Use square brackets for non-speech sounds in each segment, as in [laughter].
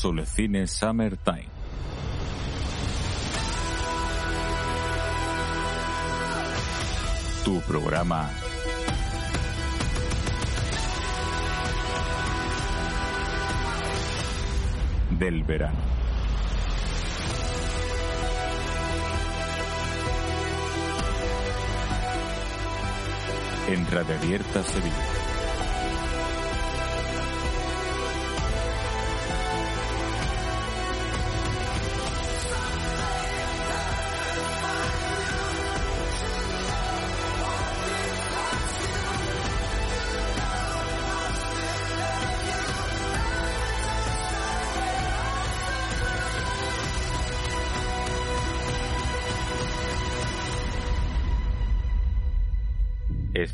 No Solo Cine Summertime. Tu programa del verano. En Radio Abierta Sevilla.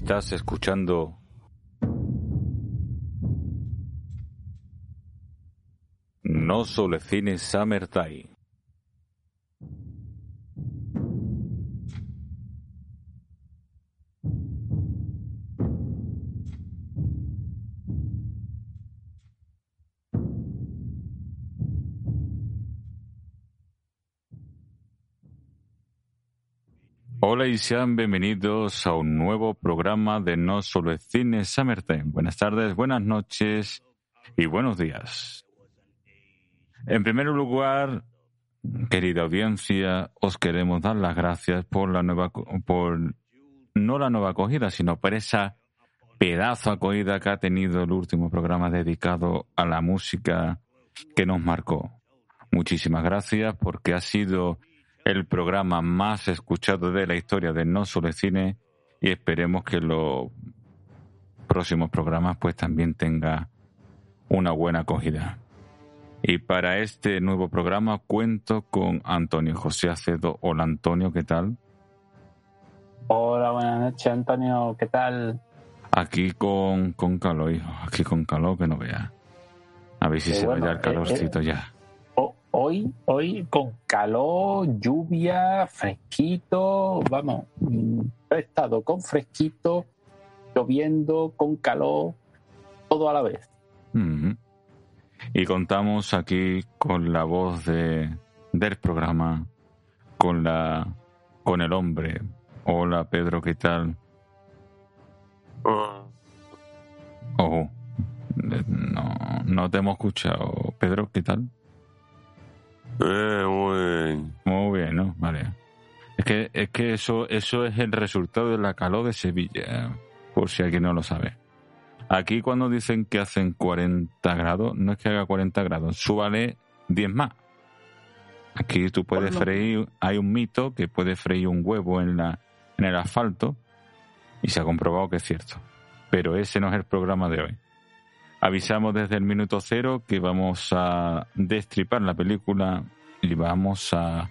Estás escuchando No Solo Cine Summertime. Hola y sean bienvenidos a un nuevo programa de No Solo es Cine Summertime. Buenas tardes, buenas noches y buenos días. En primer lugar, querida audiencia, os queremos dar las gracias por la nueva, por no la nueva acogida, sino por esa pedazo acogida que ha tenido el último programa dedicado a la música que nos marcó. Muchísimas gracias porque ha sido el programa más escuchado de la historia de No Solo Cine y esperemos que los próximos programas pues también tenga una buena acogida. Y para este nuevo programa cuento con Antonio José Acedo. Hola Antonio, ¿qué tal? Hola, buenas noches Antonio, ¿qué tal? Aquí con, con calor, hijo, aquí con calor que no vea. A ver si se vaya el calorcito ya hoy, hoy con calor, lluvia, fresquito, vamos, mm, he estado con fresquito, lloviendo, con calor, todo a la vez. Y contamos aquí con la voz de, del programa, con la con el hombre. Hola Pedro, ¿qué tal? Oh, no, no te hemos escuchado. Pedro, ¿qué tal? Eh, muy bien. Muy bien, ¿no? Vale. Es que, es que eso, eso es el resultado de la calor de Sevilla, por si alguien no lo sabe. Aquí cuando dicen que hacen 40 grados, no es que haga 40 grados, súbale 10 más. Aquí tú puedes freír, hay un mito que puede freír un huevo en, la, en el asfalto y se ha comprobado que es cierto. Pero ese no es el programa de hoy. Avisamos desde el minuto cero que vamos a destripar la película y vamos a,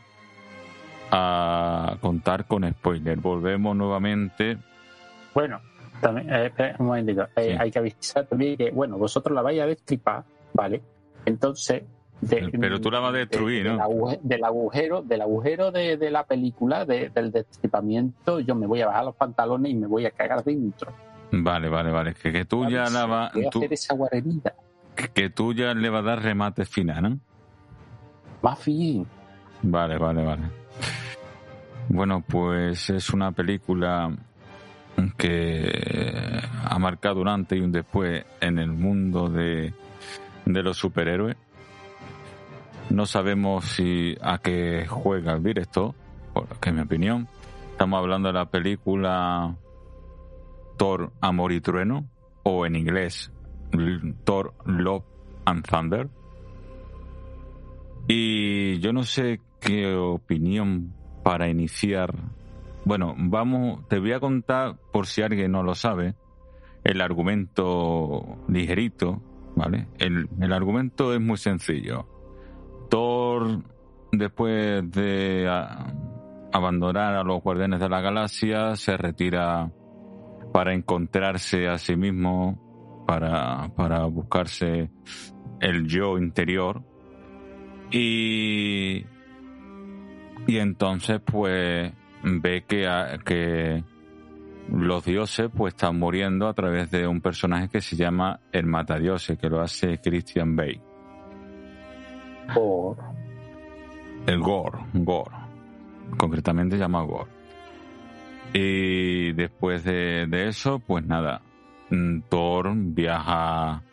a contar con spoiler. Volvemos nuevamente. Bueno, también, eh, un momentito. Eh, hay que avisar también que, bueno, vosotros la vais a destripar, ¿vale? Entonces. Pero tú la vas a destruir, ¿no? Del, agujero, del agujero de, de la película, del destripamiento, yo me voy a bajar los pantalones y me voy a cagar dentro. Vale, vale, vale. Que, que tú ya la va. Tú, que, tú ya le vas a dar remate final, ¿no? Más fin. Vale, vale, vale. Bueno, pues es una película que ha marcado un antes y un después en el mundo de, de los superhéroes. No sabemos si a qué juega el director, porque en mi opinión. Estamos hablando de la película Thor Amor y Trueno o en inglés Thor Love and Thunder. Y yo no sé qué opinión para iniciar. Bueno, vamos, te voy a contar por si alguien no lo sabe, el argumento ligerito, ¿vale? El, el argumento es muy sencillo. Thor, después de abandonar a los Guardianes de la Galaxia, se retira para encontrarse a sí mismo, para, para buscarse el yo interior. Y, y entonces pues ve que, que los dioses pues están muriendo a través de un personaje que se llama el Matadiose, que lo hace Christian Bale. Por... El Gore, Gore. Concretamente llamado Gore. Y después de, de eso, pues nada, mm, Thor viaja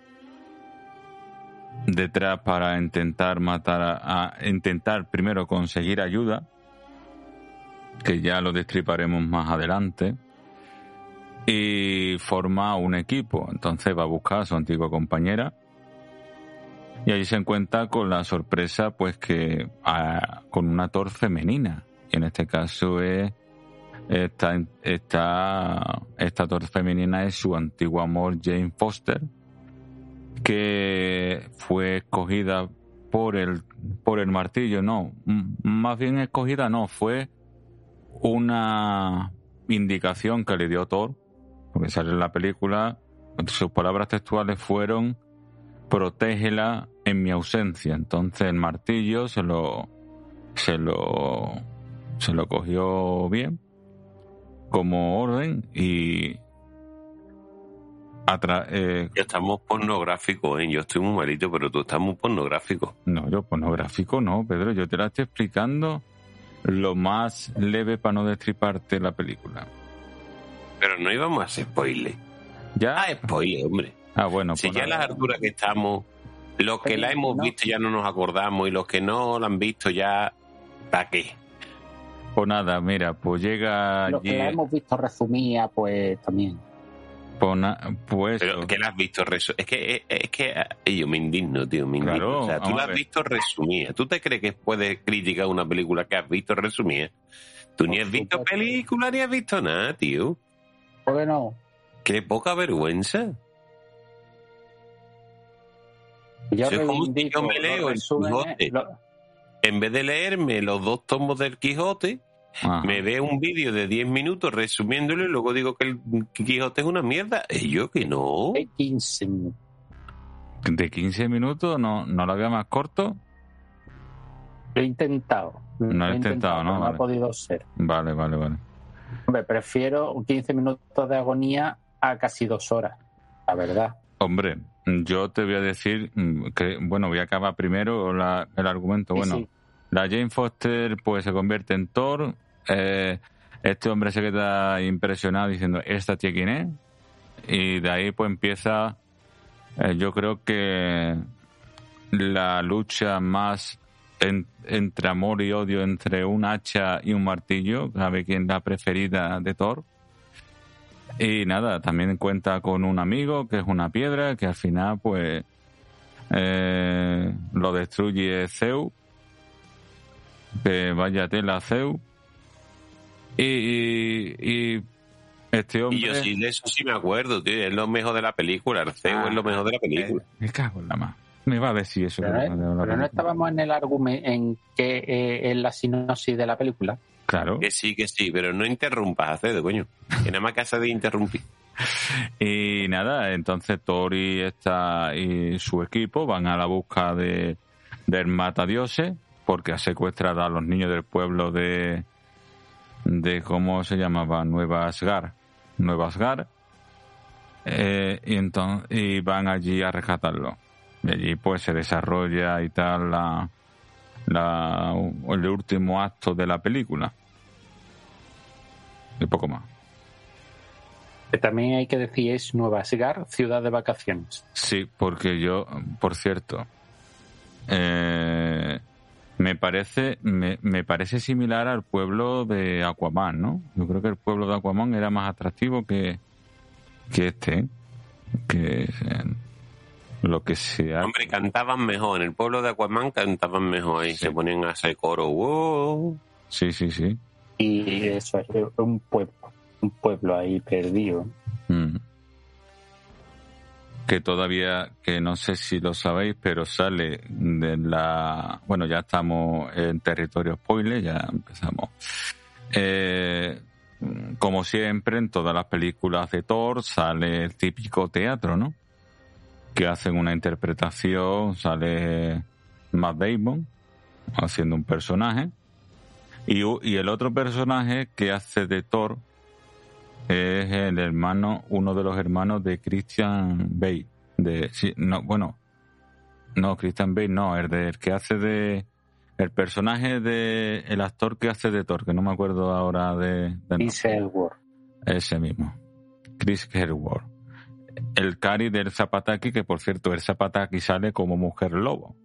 detrás para intentar matar a, intentar primero conseguir ayuda que ya lo destriparemos más adelante y forma un equipo. Entonces va a buscar a su antigua compañera y allí se encuentra con la sorpresa pues que a, con una Thor femenina y en este caso es esta, esta, esta Thor femenina es su antiguo amor Jane Foster que fue escogida por el por el martillo, no, más bien escogida no, fue una indicación que le dio Thor, porque sale en la película, sus palabras textuales fueron protégela en mi ausencia. Entonces el martillo se lo se lo se lo cogió bien como orden y Atra eh, ya estamos pornográficos, ¿eh? Yo estoy muy malito, pero tú estás muy pornográfico. No, yo pornográfico no, Pedro. Yo te la estoy explicando lo más leve para no destriparte la película. Pero no íbamos a hacer spoiler. ¿Ya? Ah, spoiler, hombre. Ah, bueno. Si pues ya a las alturas que estamos, los que la hemos visto ya no nos acordamos y los que no la han visto ya, ¿para qué? Pues nada, mira, pues llega... Los que la hemos visto resumida, pues también. Pues, pero que la has visto resu es que es que yo me indigno tío me indigno. Claro, o sea tú la has visto resumida. Tú te crees que puedes criticar una película que has visto resumida tú ni has visto película ni has visto nada tío. ¿por qué no? qué poca vergüenza. Yo, es como si yo me leo el Quijote. lo... en vez de leerme los dos tomos del Quijote Ajá. me ve un vídeo de 10 minutos resumiéndolo y luego digo que el Quijote es una mierda. Y yo que no. De 15 minutos. ¿De 15 minutos? ¿No, no lo había más corto? Lo he intentado. No he intentado, ¿no? No vale. ha podido ser. Vale, vale, vale. Hombre, prefiero 15 minutos de agonía a casi dos horas, la verdad. Hombre, yo te voy a decir que, bueno, voy a acabar primero la, el argumento. Bueno, sí. la Jane Foster pues se convierte en Thor. Eh, este hombre se queda impresionado diciendo, ¿esta tía quién es? Y de ahí pues empieza, eh, yo creo que la lucha más en, entre amor y odio entre un hacha y un martillo, sabe quién es la preferida de Thor. Y nada, también cuenta con un amigo que es una piedra que al final pues eh, lo destruye Zeus que vaya tela Zeus. Y, y, y, este hombre. Y yo sí, de eso sí me acuerdo, tío. Es lo mejor de la película. El Zeus ah, es lo mejor de la película. Me cago en la más. Me va a decir eso. Pero, no, pero no estábamos en el argumento, en que eh, en la sinopsis de la película. Claro. Que sí, que sí, pero no interrumpas a Cedo, coño. Que nada más casa de interrumpir. [laughs] y nada, entonces Tori está y su equipo van a la busca de del matadioses porque ha secuestrado a los niños del pueblo de de cómo se llamaba Nueva Asgar Nueva Asgar eh, y entonces y van allí a rescatarlo y allí pues se desarrolla y tal la, la el último acto de la película y poco más que también hay que decir es Nueva Asgar ciudad de vacaciones sí porque yo por cierto eh, me parece me, me, parece similar al pueblo de Aquaman, ¿no? Yo creo que el pueblo de Aquaman era más atractivo que, que este, que eh, lo que sea. Hombre, cantaban mejor. En el pueblo de Aquaman cantaban mejor. Ahí sí. se ponían a hacer coro. ¡Wow! Sí, sí, sí. Y eso es un pueblo, un pueblo ahí perdido. Que todavía, que no sé si lo sabéis, pero sale de la... Bueno, ya estamos en territorio spoiler, ya empezamos. Eh, como siempre, en todas las películas de Thor sale el típico teatro, ¿no? Que hacen una interpretación, sale Matt Damon haciendo un personaje. Y, y el otro personaje que hace de Thor es el hermano, uno de los hermanos de Christian Bale. De, sí, no, bueno, No, Christian Bale no, el, de, el que hace de. El personaje de. El actor que hace de Thor, que no me acuerdo ahora de. Chris Hemsworth. Ese mismo. Chris Hemsworth. El Cari del Zapataki, que por cierto, el Zapataki sale como mujer lobo.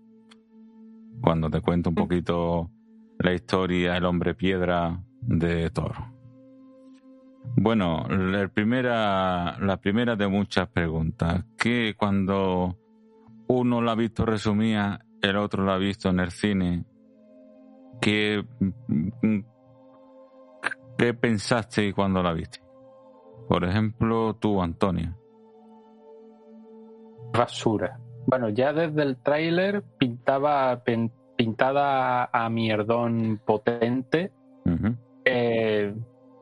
Cuando te cuento un mm. poquito la historia, el hombre piedra de Thor. Bueno, la primera, de muchas preguntas. Que cuando uno la ha visto resumida, el otro la ha visto en el cine, ¿qué, qué pensaste cuando la viste? Por ejemplo, tú, Antonio. Basura. Bueno, ya desde el tráiler pintaba pintada a mierdón potente. Eh,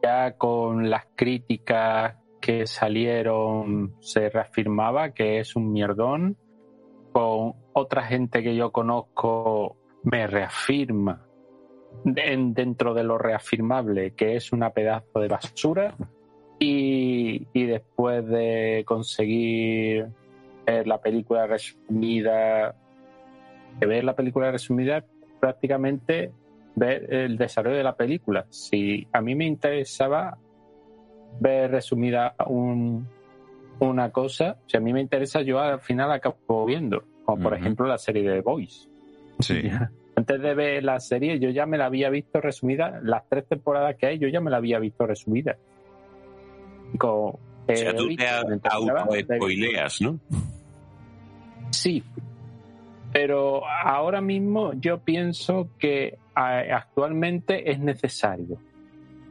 ya con las críticas que salieron se reafirmaba que es un mierdón. Con otra gente que yo conozco me reafirma dentro de lo reafirmable que es una pedazo de basura. Y, y después de conseguir la película resumida, de ver la película resumida, prácticamente ver el desarrollo de la película. Si a mí me interesaba ver resumida una cosa, si a mí me interesa, yo al final acabo viendo, como por ejemplo la serie de Boys. Sí. [laughs] Antes de ver la serie, yo ya me la había visto resumida, las tres temporadas que hay, yo ya me la había visto resumida. o sea, tú te auto-spoileas, ¿no? Sí, pero ahora mismo yo pienso que actualmente es necesario.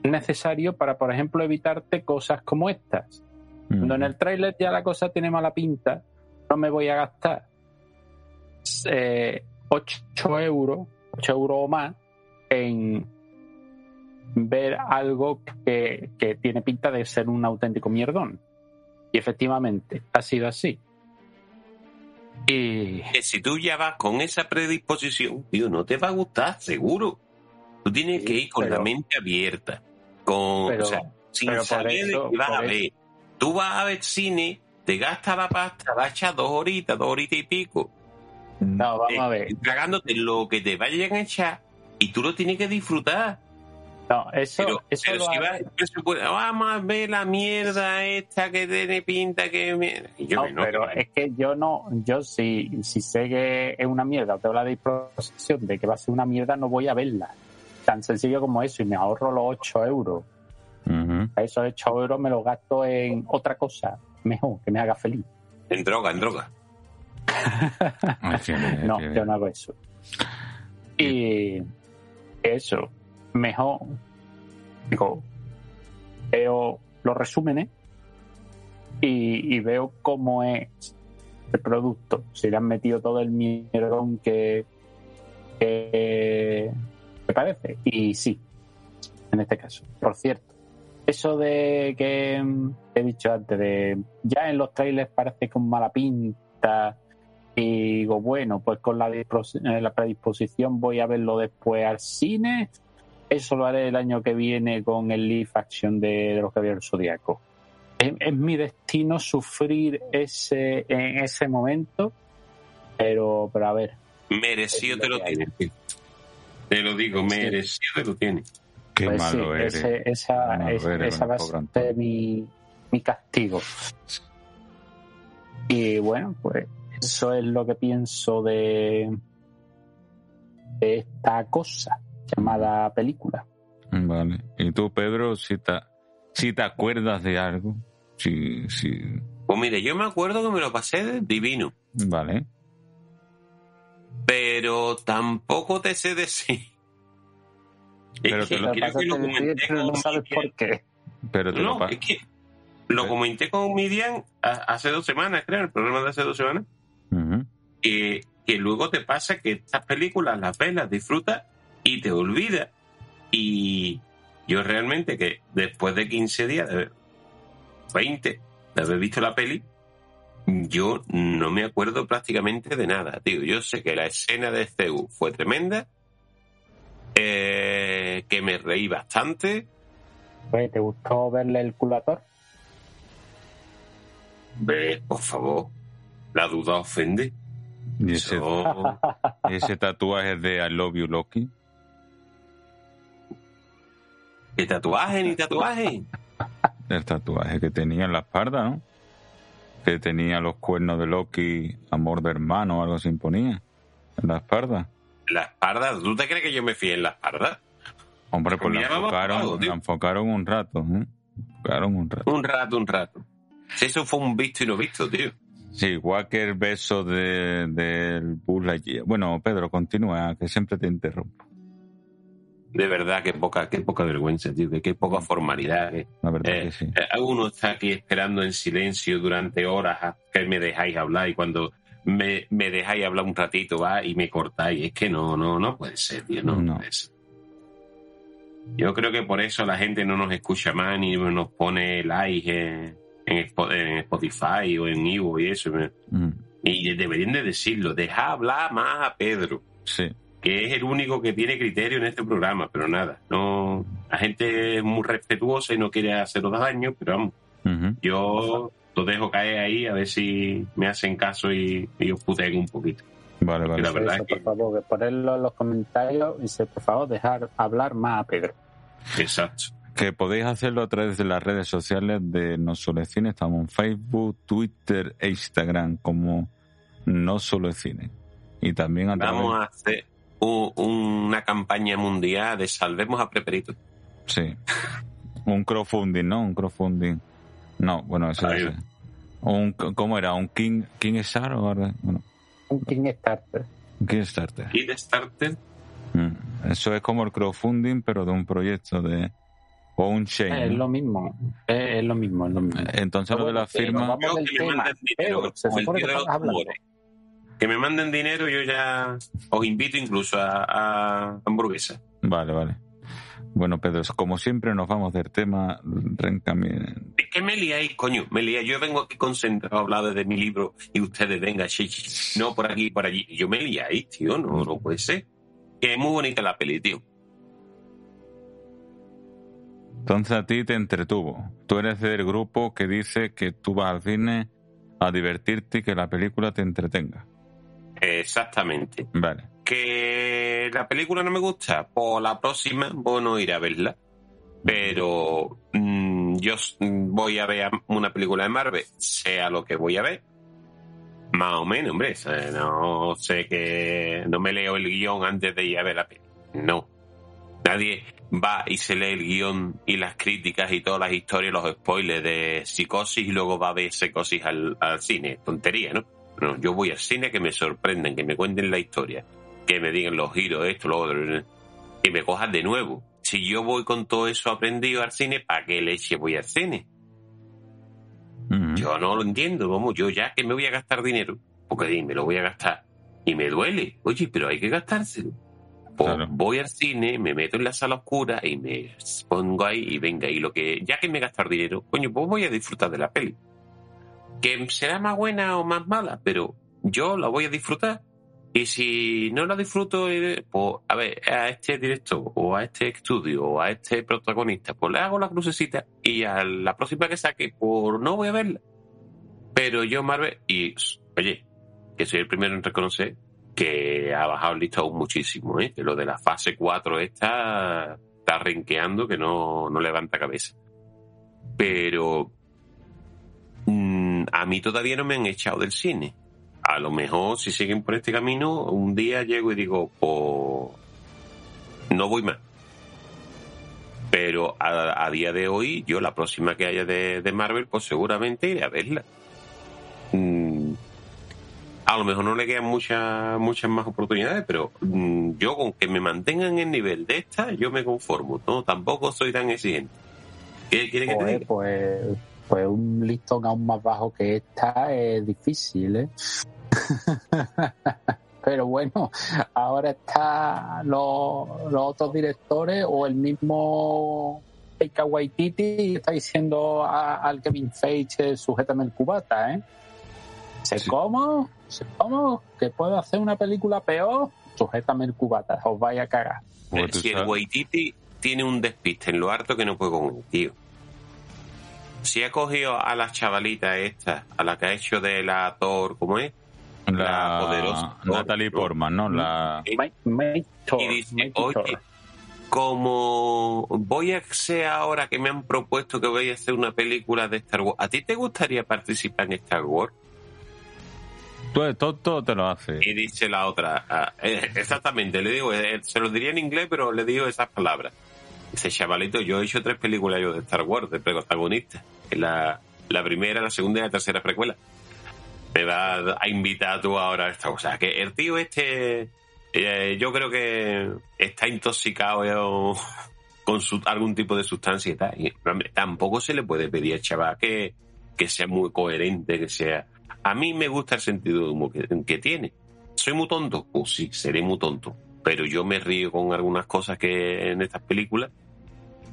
Es necesario para, por ejemplo, evitarte cosas como estas. Cuando en el tráiler ya la cosa tiene mala pinta, no me voy a gastar 8 eh, euros, 8 euros o más en ver algo que, que tiene pinta de ser un auténtico mierdón. Y efectivamente, ha sido así. Y... Que si tú ya vas con esa predisposición, tío, no te va a gustar, seguro. Tú tienes que ir con la mente abierta, con, o sea, sin saber de qué vas a ver. Tú vas a ver cine, te gastas la pasta, vas a echar dos horitas, dos horitas y pico. No, vamos a ver. Tragándote lo que te vayan a echar y tú lo tienes que disfrutar. No, eso, pero, eso pero si va, vamos a ver la mierda esta que tiene pinta que yo no, pero es que yo no, yo si, si sé que es una mierda o tengo la disposición de que va a ser una mierda, no voy a verla. Tan sencillo como eso y me ahorro los 8 euros. Esos 8 euros me los gasto en otra cosa mejor, que me haga feliz. En droga, en droga. [laughs] no, yo no hago eso. Y eso, mejor, digo, veo los resúmenes y, veo cómo es el producto. Si le han metido todo el mierdón que, que parece. Y sí, en este caso. Por cierto, eso de que he dicho antes, de ya en los trailers parece con mala pinta. Y digo, bueno, pues con la, la predisposición voy a verlo después al cine eso lo haré el año que viene con el live action de, los Caballeros Zodíaco. Es, es, mi destino sufrir ese en ese momento, pero, pero a ver. Merecido te lo tiene. Te lo digo, merecido te lo tiene. Qué pues malo eres. esa, esa va a ser mi, mi castigo. Y bueno, pues eso es lo que pienso de, de esta cosa llamada película. Vale. ¿Y tú, Pedro, si te, si te acuerdas de algo? Si, si... Pues mire, yo me acuerdo que me lo pasé de divino. Vale. Pero tampoco te sé decir. Pero te lo, quiero que lo comenté con no sabes por qué. Pero te no, es que lo comenté con Midian hace dos semanas, creo, el programa de hace dos semanas. que, que luego te pasa que estas películas las ves, las disfrutas y te olvida. Y yo realmente que después de 15 días, de 20, de haber visto la peli, yo no me acuerdo prácticamente de nada, tío. Yo sé que la escena de CEU fue tremenda, eh, que me reí bastante. ¿te gustó verle el culator? Ve, por favor, la duda ofende. ¿Y ese, ese tatuaje de I Love You Loki? ¿Qué tatuaje ni tatuaje? El tatuaje que tenía en la espalda, ¿no? Que tenía los cuernos de Loki, amor de hermano algo se imponía. En la espalda. ¿La espalda? ¿Tú te crees que yo me fíe en la espalda? Hombre, pues la enfocaron, la enfocaron un rato, ¿eh? Enfocaron un rato. Un rato, un rato. Si eso fue un visto y no visto, tío. Sí, igual que el beso del de, Buzz Bueno, Pedro, continúa, que siempre te interrumpo. De verdad, qué poca, qué poca vergüenza, tío, qué poca formalidad. Eh. La verdad que sí. Eh, uno está aquí esperando en silencio durante horas a que me dejáis hablar y cuando me, me dejáis hablar un ratito va y me cortáis. Es que no, no, no puede ser, tío, no, no. puede ser. Yo creo que por eso la gente no nos escucha más ni nos pone like en, Spotify o en Ivo y eso. Mm. Y deberían de decirlo, deja hablar más a Pedro. Sí que es el único que tiene criterio en este programa, pero nada, no, la gente es muy respetuosa y no quiere haceros daño, pero vamos, yo lo dejo caer ahí a ver si me hacen caso y, y os puteen un poquito. Vale, vale. La verdad Por favor, ponerlo en los comentarios y por favor dejar hablar más a Pedro. Exacto. Que podéis hacerlo a través de las redes sociales de No Solo Cine. Estamos en Facebook, Twitter e Instagram como No Solo Cine. Y también a través... Vamos a hacer, una campaña mundial de salvemos a Preperito. Sí. Un crowdfunding, ¿no? Un crowdfunding. No, bueno, eso es. Un, ¿Cómo era? ¿Un King, King Star o bueno. Un King Starter. Un King Starter. King Starter. Mm. Eso es como el crowdfunding, pero de un proyecto de. O un chain. Es lo mismo. Es, lo mismo, es lo mismo. Entonces lo de la firma. Que me manden dinero, yo ya os invito incluso a, hamburguesa. Vale, vale. Bueno, Pedro, como siempre nos vamos del tema. Es que me liáis, coño, me liáis. Yo vengo aquí concentrado a hablar de mi libro y ustedes vengan, no por aquí, por allí. Yo me liáis, tío, no, no puede ser. Que es muy bonita la peli, tío. Entonces a ti te entretuvo. Tú eres del grupo que dice que tú vas al cine a divertirte y que la película te entretenga. Exactamente. Vale. ¿Que la película no me gusta? Pues la próxima voy a no ir a verla. Pero mm, yo voy a ver una película de Marvel, sea lo que voy a ver. Más o menos, hombre. No sé que. No me leo el guion antes de ir a ver la película. No. Nadie va y se lee el guion y las críticas y todas las historias, los spoilers de psicosis y luego va a ver psicosis al, al cine. Tontería, ¿no? No, yo voy al cine que me sorprenden, que me cuenten la historia, que me digan los giros, esto, lo otro, que me cojan de nuevo. Si yo voy con todo eso aprendido al cine, ¿para qué leche voy al cine? Mm. Yo no lo entiendo, vamos, yo ya que me voy a gastar dinero, porque me lo voy a gastar y me duele, oye, pero hay que gastárselo. Pues voy al cine, me meto en la sala oscura y me pongo ahí y venga, y lo que, ya que me gastar dinero, coño, pues voy a disfrutar de la peli que será más buena o más mala, pero yo la voy a disfrutar. Y si no la disfruto, eh, pues a ver, a este director o a este estudio o a este protagonista, pues le hago la crucecita y a la próxima que saque, pues no voy a verla. Pero yo, Marvel, y oye, que soy el primero en reconocer que ha bajado el listado muchísimo, ¿eh? que lo de la fase 4 está, está renqueando que no, no levanta cabeza. Pero a mí todavía no me han echado del cine. A lo mejor si siguen por este camino, un día llego y digo, pues no voy más. Pero a, día de hoy, yo la próxima que haya de, Marvel, pues seguramente iré a verla. Mm, a lo mejor no le quedan muchas muchas más oportunidades, pero mm, yo con que me mantengan en el nivel de esta, yo me conformo. No, tampoco soy tan exigente. ¿Qué quieren que te diga? Pues pues un listón aún más bajo que esta es difícil, ¿eh? [laughs] Pero bueno, ahora están los, otros directores o el mismo Taika Waititi está diciendo al Kevin Feige, sujétame el cubata, ¿eh? ¿Se cómo? ¿Se cómo? ¿Que puedo hacer una película peor? Sujétame el cubata, os vaya a cagar. Si el Waititi tiene un despiste en lo harto que no puede con el tío si ha cogido a las chavalitas estas, a la que ha hecho de la Thor, ¿cómo es? la, poderosa Natalie Portman, ¿no? La... y dice, oye, como voy a ser ahora que me han propuesto que voy a hacer una película de Star Wars, ¿a ti te gustaría participar en Star Wars? Tú todo, te lo hace. Y dice la otra, ah, eh, exactamente, le digo, eh, se lo diría en inglés, pero le digo esas palabras. Dice, chavalito, yo he hecho tres películas yo de Star Wars, de protagonista. La, la primera, la segunda y la tercera precuela. Me va a invitar tú ahora a esta cosa. Que el tío este, eh, yo creo que está intoxicado [laughs] con algún tipo de sustancia y tal. Y, tampoco se le puede pedir al chaval que, que sea muy coherente, que sea... A mí me gusta el sentido de que, que tiene. ¿Soy muy tonto? Pues sí, seré muy tonto. Pero yo me río con algunas cosas que en estas películas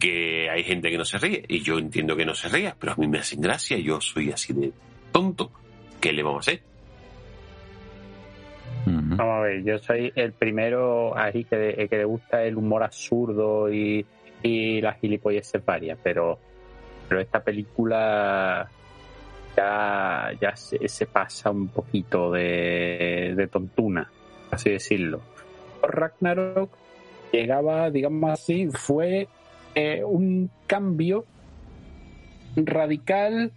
que hay gente que no se ríe y yo entiendo que no se ría, pero a mí me hacen gracia, yo soy así de tonto. ¿Qué le vamos a hacer? Vamos a ver, yo soy el primero ahí que, que le gusta el humor absurdo y, y las gilipolleces varias, pero, pero esta película ya, ya se, pasa un poquito de, de tontuna, así decirlo. Ragnarok llegaba, digamos así, fue eh, un cambio radical,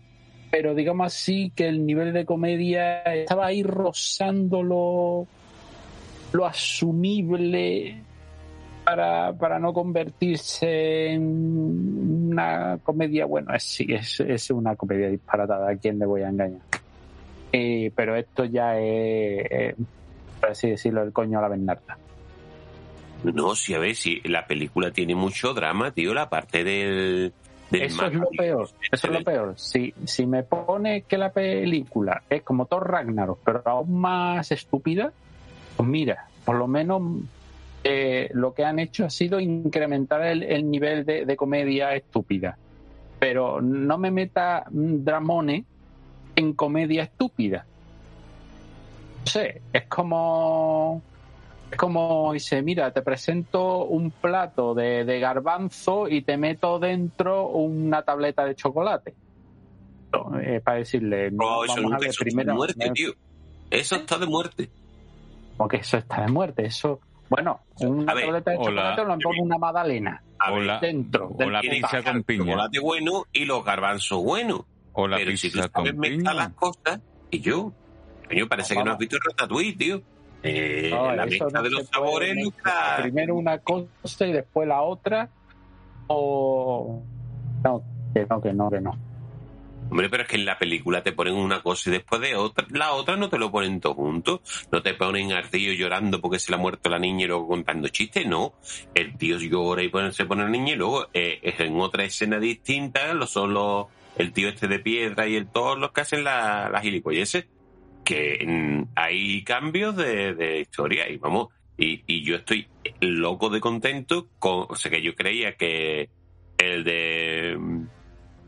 pero digamos así que el nivel de comedia estaba ahí rozando lo, asumible para, para no convertirse en una comedia, bueno, es, sí, es, es una comedia disparatada, ¿a quién le voy a engañar? Eh, pero esto ya es, por así decirlo, el coño a la Bernarda. No, si a ver, si la película tiene mucho drama, tío, la parte del... eso es lo peor, eso es lo peor. Si, si me pone que la película es como Thor Ragnarok, pero aún más estúpida, pues mira, por lo menos eh, lo que han hecho ha sido incrementar el, nivel de, comedia estúpida. Pero no me meta dramone en comedia estúpida. No sé, es como es como dice, mira, te presento un plato de, garbanzo y te meto dentro una tableta de chocolate. Eh, para decirle, no, eso vamos a ver, primero, de muerte, tío. Eso está de muerte. Porque eso está de muerte, eso... Bueno, una tableta de chocolate lo pone una magdalena dentro o la pizza con piña. chocolate bueno y los garbanzos buenos. O la Pero pizza si tú con piña. las cosas, y yo, yo parece que no has visto el ratatouille, tío. Eh, la mezcla de los sabores Primero una cosa y después la otra. O. No, que no, que no, que no. Hombre, pero es que en la película te ponen una cosa y después de otra, la otra no te lo ponen todo junto. No te ponen al tío llorando porque se le ha muerto la niña y luego contando chistes, no. El tío llora y se pone la niña y luego eh, es en otra escena distinta, lo son los, el tío este de piedra y el todos los que hacen las la gilipolleces que hay cambios de, historia y vamos, y, yo estoy loco de contento con, o sea que yo creía que el de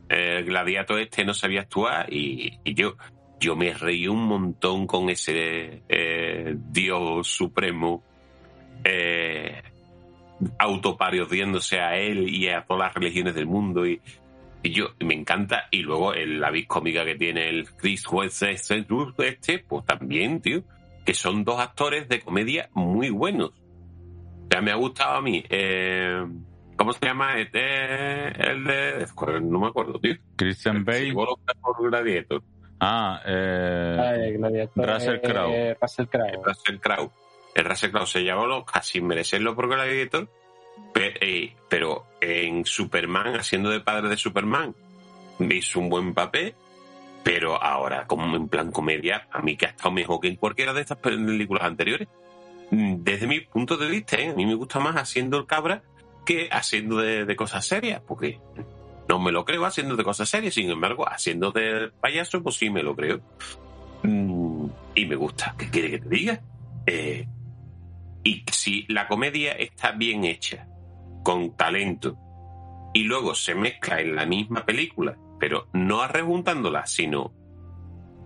el gladiato este no sabía actuar y, yo yo me reí un montón con ese eh, dios supremo eh, autoparodiándose a él y a todas las religiones del mundo y, y yo me encanta. Y luego el, la vis cómica que tiene el Chris West este, pues también, tío. Que son dos actores de comedia muy buenos. O sea, me ha gustado a mí. Eh, ¿Cómo se llama? Este, el de. No me acuerdo, tío. Christian Bale. por Gladiator. Ah, eh, Russell Crowe. Eh, Russell Crowe. Russell Crowe. El Russell Crowe se llamó casi merecerlo por Gladiator pero en Superman, haciendo de padre de Superman, hizo un buen papel, pero ahora, como en plan comedia, a mí que ha estado mejor que en cualquiera de estas películas anteriores. Desde mi punto de vista, ¿eh? a mí me gusta más haciendo el cabra que haciendo de, cosas serias, porque no me lo creo haciendo de cosas serias, sin embargo, haciendo de payaso, pues sí me lo creo. Mm, y me gusta. ¿Qué quiere que te diga? Eh, y si la comedia está bien hecha, con talento, y luego se mezcla en la misma película, pero no arrejuntándola, sino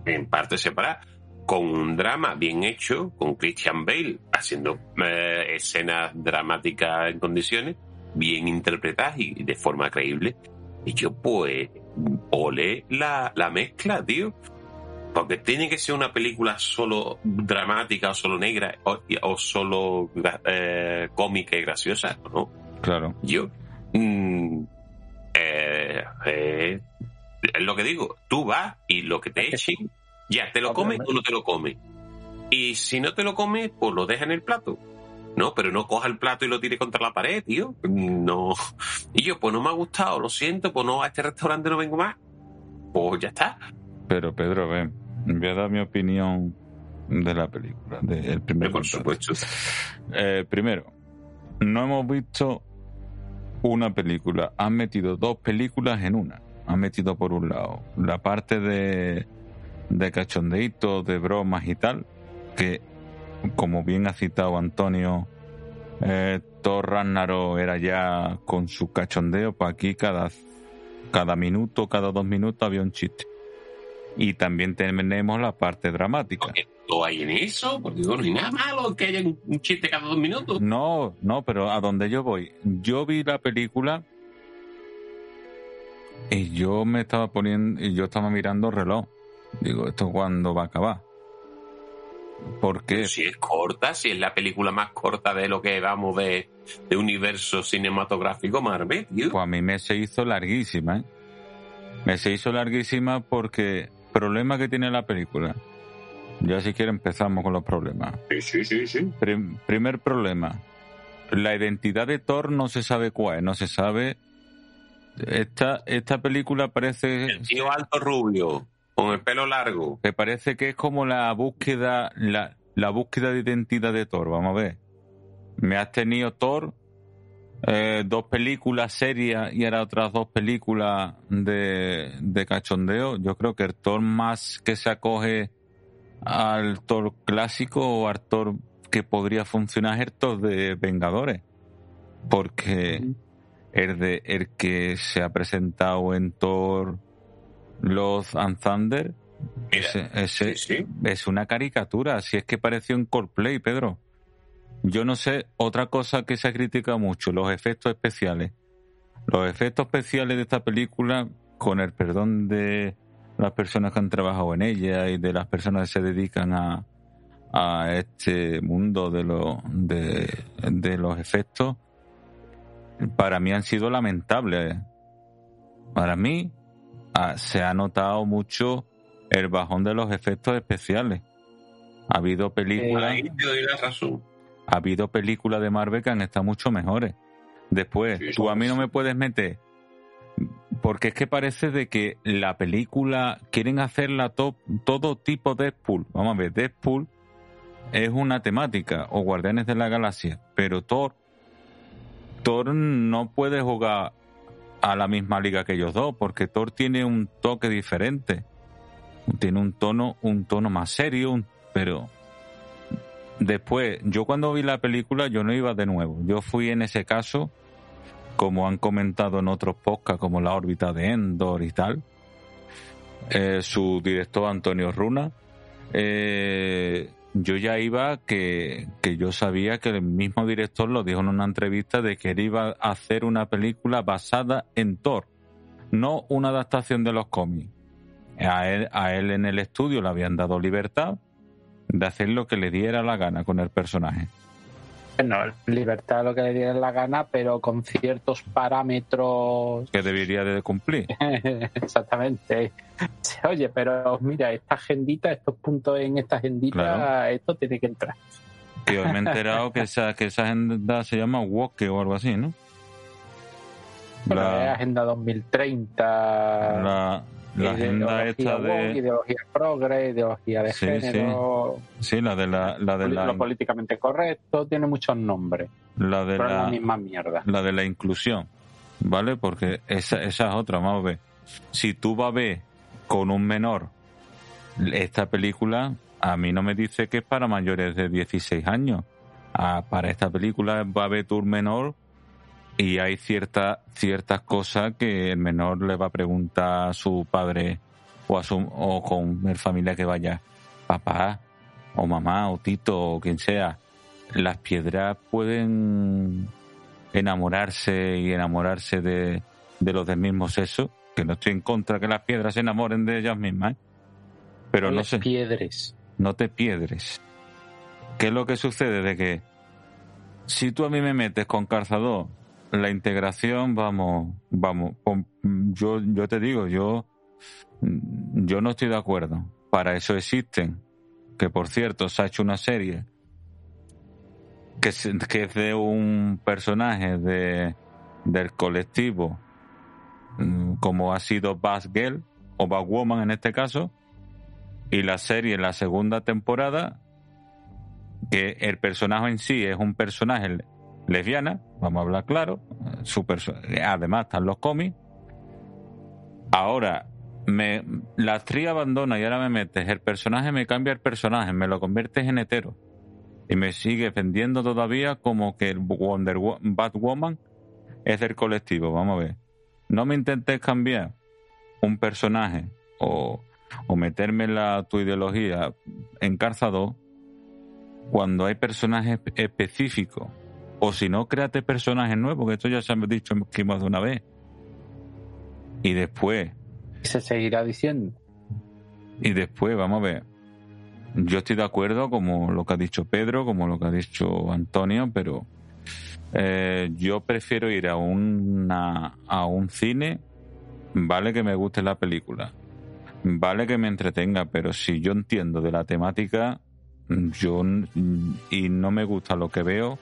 en parte separada, con un drama bien hecho, con Christian Bale haciendo eh, escenas dramáticas en condiciones, bien interpretadas y de forma creíble. Y yo, pues, ole la, la mezcla, tío. Porque tiene que ser una película solo dramática o solo negra o, solo eh, cómica y graciosa, ¿no? Claro. Yo. Mm, eh, eh, es lo que digo, tú vas y lo que te echen, ya, ¿te lo comes o no te lo comes? Y si no te lo comes, pues lo deja en el plato. No, pero no coja el plato y lo tire contra la pared, tío. No. Y yo, pues no me ha gustado, lo siento, pues no, a este restaurante no vengo más. Pues ya está. Pero Pedro, ven, voy a dar mi opinión de la película, del primer Por supuesto. Eh, primero, no hemos visto una película, han metido dos películas en una. Han metido por un lado la parte de, de cachondeito, de bromas y tal, que como bien ha citado Antonio, eh, Thor Ragnarok era ya con su cachondeo, pues aquí cada, cada minuto, cada dos minutos había un chiste. Y también tenemos la parte dramática. ¿Lo hay en eso? Porque no hay nada malo que haya un chiste cada dos minutos. No, no, pero a donde yo voy. Yo vi la película y yo me estaba poniendo, y yo estaba mirando el reloj. Digo, ¿esto cuándo va a acabar? Porque si es corta, si es la película más corta de lo que vamos de, de universo cinematográfico Marvel, Pues a mí me se hizo larguísima, ¿eh? Me se hizo larguísima porque problema que tiene la película. Ya si quiere empezamos con los problemas. Sí, sí, sí, sí. primer problema. La identidad de Thor no se sabe cuál es, no se sabe. Esta, esta película parece... El tío alto rubio. Con el pelo largo. Me parece que es como la búsqueda, la, la búsqueda de identidad de Thor. Vamos a ver. Me has tenido Thor, eh, dos películas serias y ahora otras dos películas de, de cachondeo. Yo creo que el Thor más que se acoge al Thor clásico o al Thor que podría funcionar es el Thor de Vengadores. Porque el, de, el que se ha presentado en Thor los and Thunder es una caricatura, si es que pareció un Coldplay, Pedro. Yo no sé, otra cosa que se ha criticado mucho, los efectos especiales. Los efectos especiales de esta película, con el perdón de las personas que han trabajado en ella y de las personas que se dedican a, a este mundo de, lo, de, de los efectos, para mí han sido lamentables. Para mí, Ah, se ha notado mucho el bajón de los efectos especiales. Ha habido películas. Ha habido películas de Marvel que han estado mucho mejores. Después, tú a mí no me puedes meter. Porque es que parece de que la película quieren hacerla todo tipo Deadpool. Vamos a ver, Deadpool es una temática, o Guardianes de la Galaxia, pero Thor, Thor no puede jugar a la misma liga que ellos dos, porque Thor tiene un toque diferente. Tiene un tono, un tono más serio, pero después, yo cuando vi la película, yo no iba de nuevo. Yo fui en ese caso, como han comentado en otros podcasts, como La órbita de Endor y tal. Eh, su director Antonio Runa. Eh, yo ya iba que, yo sabía que el mismo director lo dijo en una entrevista de que él iba a hacer una película basada en Thor, no una adaptación de los cómics. A él en el estudio le habían dado libertad de hacer lo que le diera la gana con el personaje. No, libertad lo que le diera la gana, pero con ciertos parámetros. Que debería de cumplir. [laughs] Exactamente. [laughs] Oye, pero mira, esta agendita, estos puntos en esta agendita, esto tiene que entrar. Yo me he [laughs] enterado que esa, que esa agenda se llama Woke o algo así, ¿no? la Agenda 2030. La, la agenda esta de ideología progre, ideología de género. Sí. la de la, la de lo políticamente correcto, tiene muchos nombres. La de la, misma mierda. La de la inclusión, ¿vale? Porque esa, esa es otra, vamos a ver. Si tú vas a ver con un menor esta película, a mí no me dice que es para mayores de 16 años. Ah, para esta película va a ver tu menor y hay ciertas ciertas cosas que el menor le va a preguntar a su padre o a su o con el familia que vaya papá o mamá o tito o quien sea las piedras pueden enamorarse y enamorarse de, de los del mismo sexo que no estoy en contra que las piedras se enamoren de ellas mismas ¿eh? Pero no, sé. Piedres. No te piedres. ¿Qué es lo que sucede? De que si tú a mí me metes con calzador, la integración, vamos, vamos, yo, yo te digo, yo, yo no estoy de acuerdo. Para eso existen. Que por cierto, se ha hecho una serie que es, de un personaje de, del colectivo, mm, como ha sido Bass Girl o Bass Woman en este caso, y la serie en la segunda temporada, que el personaje en sí es un personaje lesbiana, vamos a hablar claro, su además están los cómics. Ahora, me, la actriz abandona y ahora me metes, el personaje me cambia el personaje, me lo conviertes en hetero y me sigue vendiendo todavía como que el Wonder Batwoman es del colectivo. Vamos a ver. No me intentes cambiar un personaje o, o meterme la, tu ideología en Carzado cuando hay personajes específicos. O si no, créate personajes nuevos, que esto ya se ha dicho más de una vez. Y después. Se seguirá diciendo. Y después, vamos a ver. Yo estoy de acuerdo, como lo que ha dicho Pedro, como lo que ha dicho Antonio, pero eh, yo prefiero ir a, una, a un cine, vale que me guste la película, vale que me entretenga, pero si yo entiendo de la temática, yo y no me gusta lo que veo,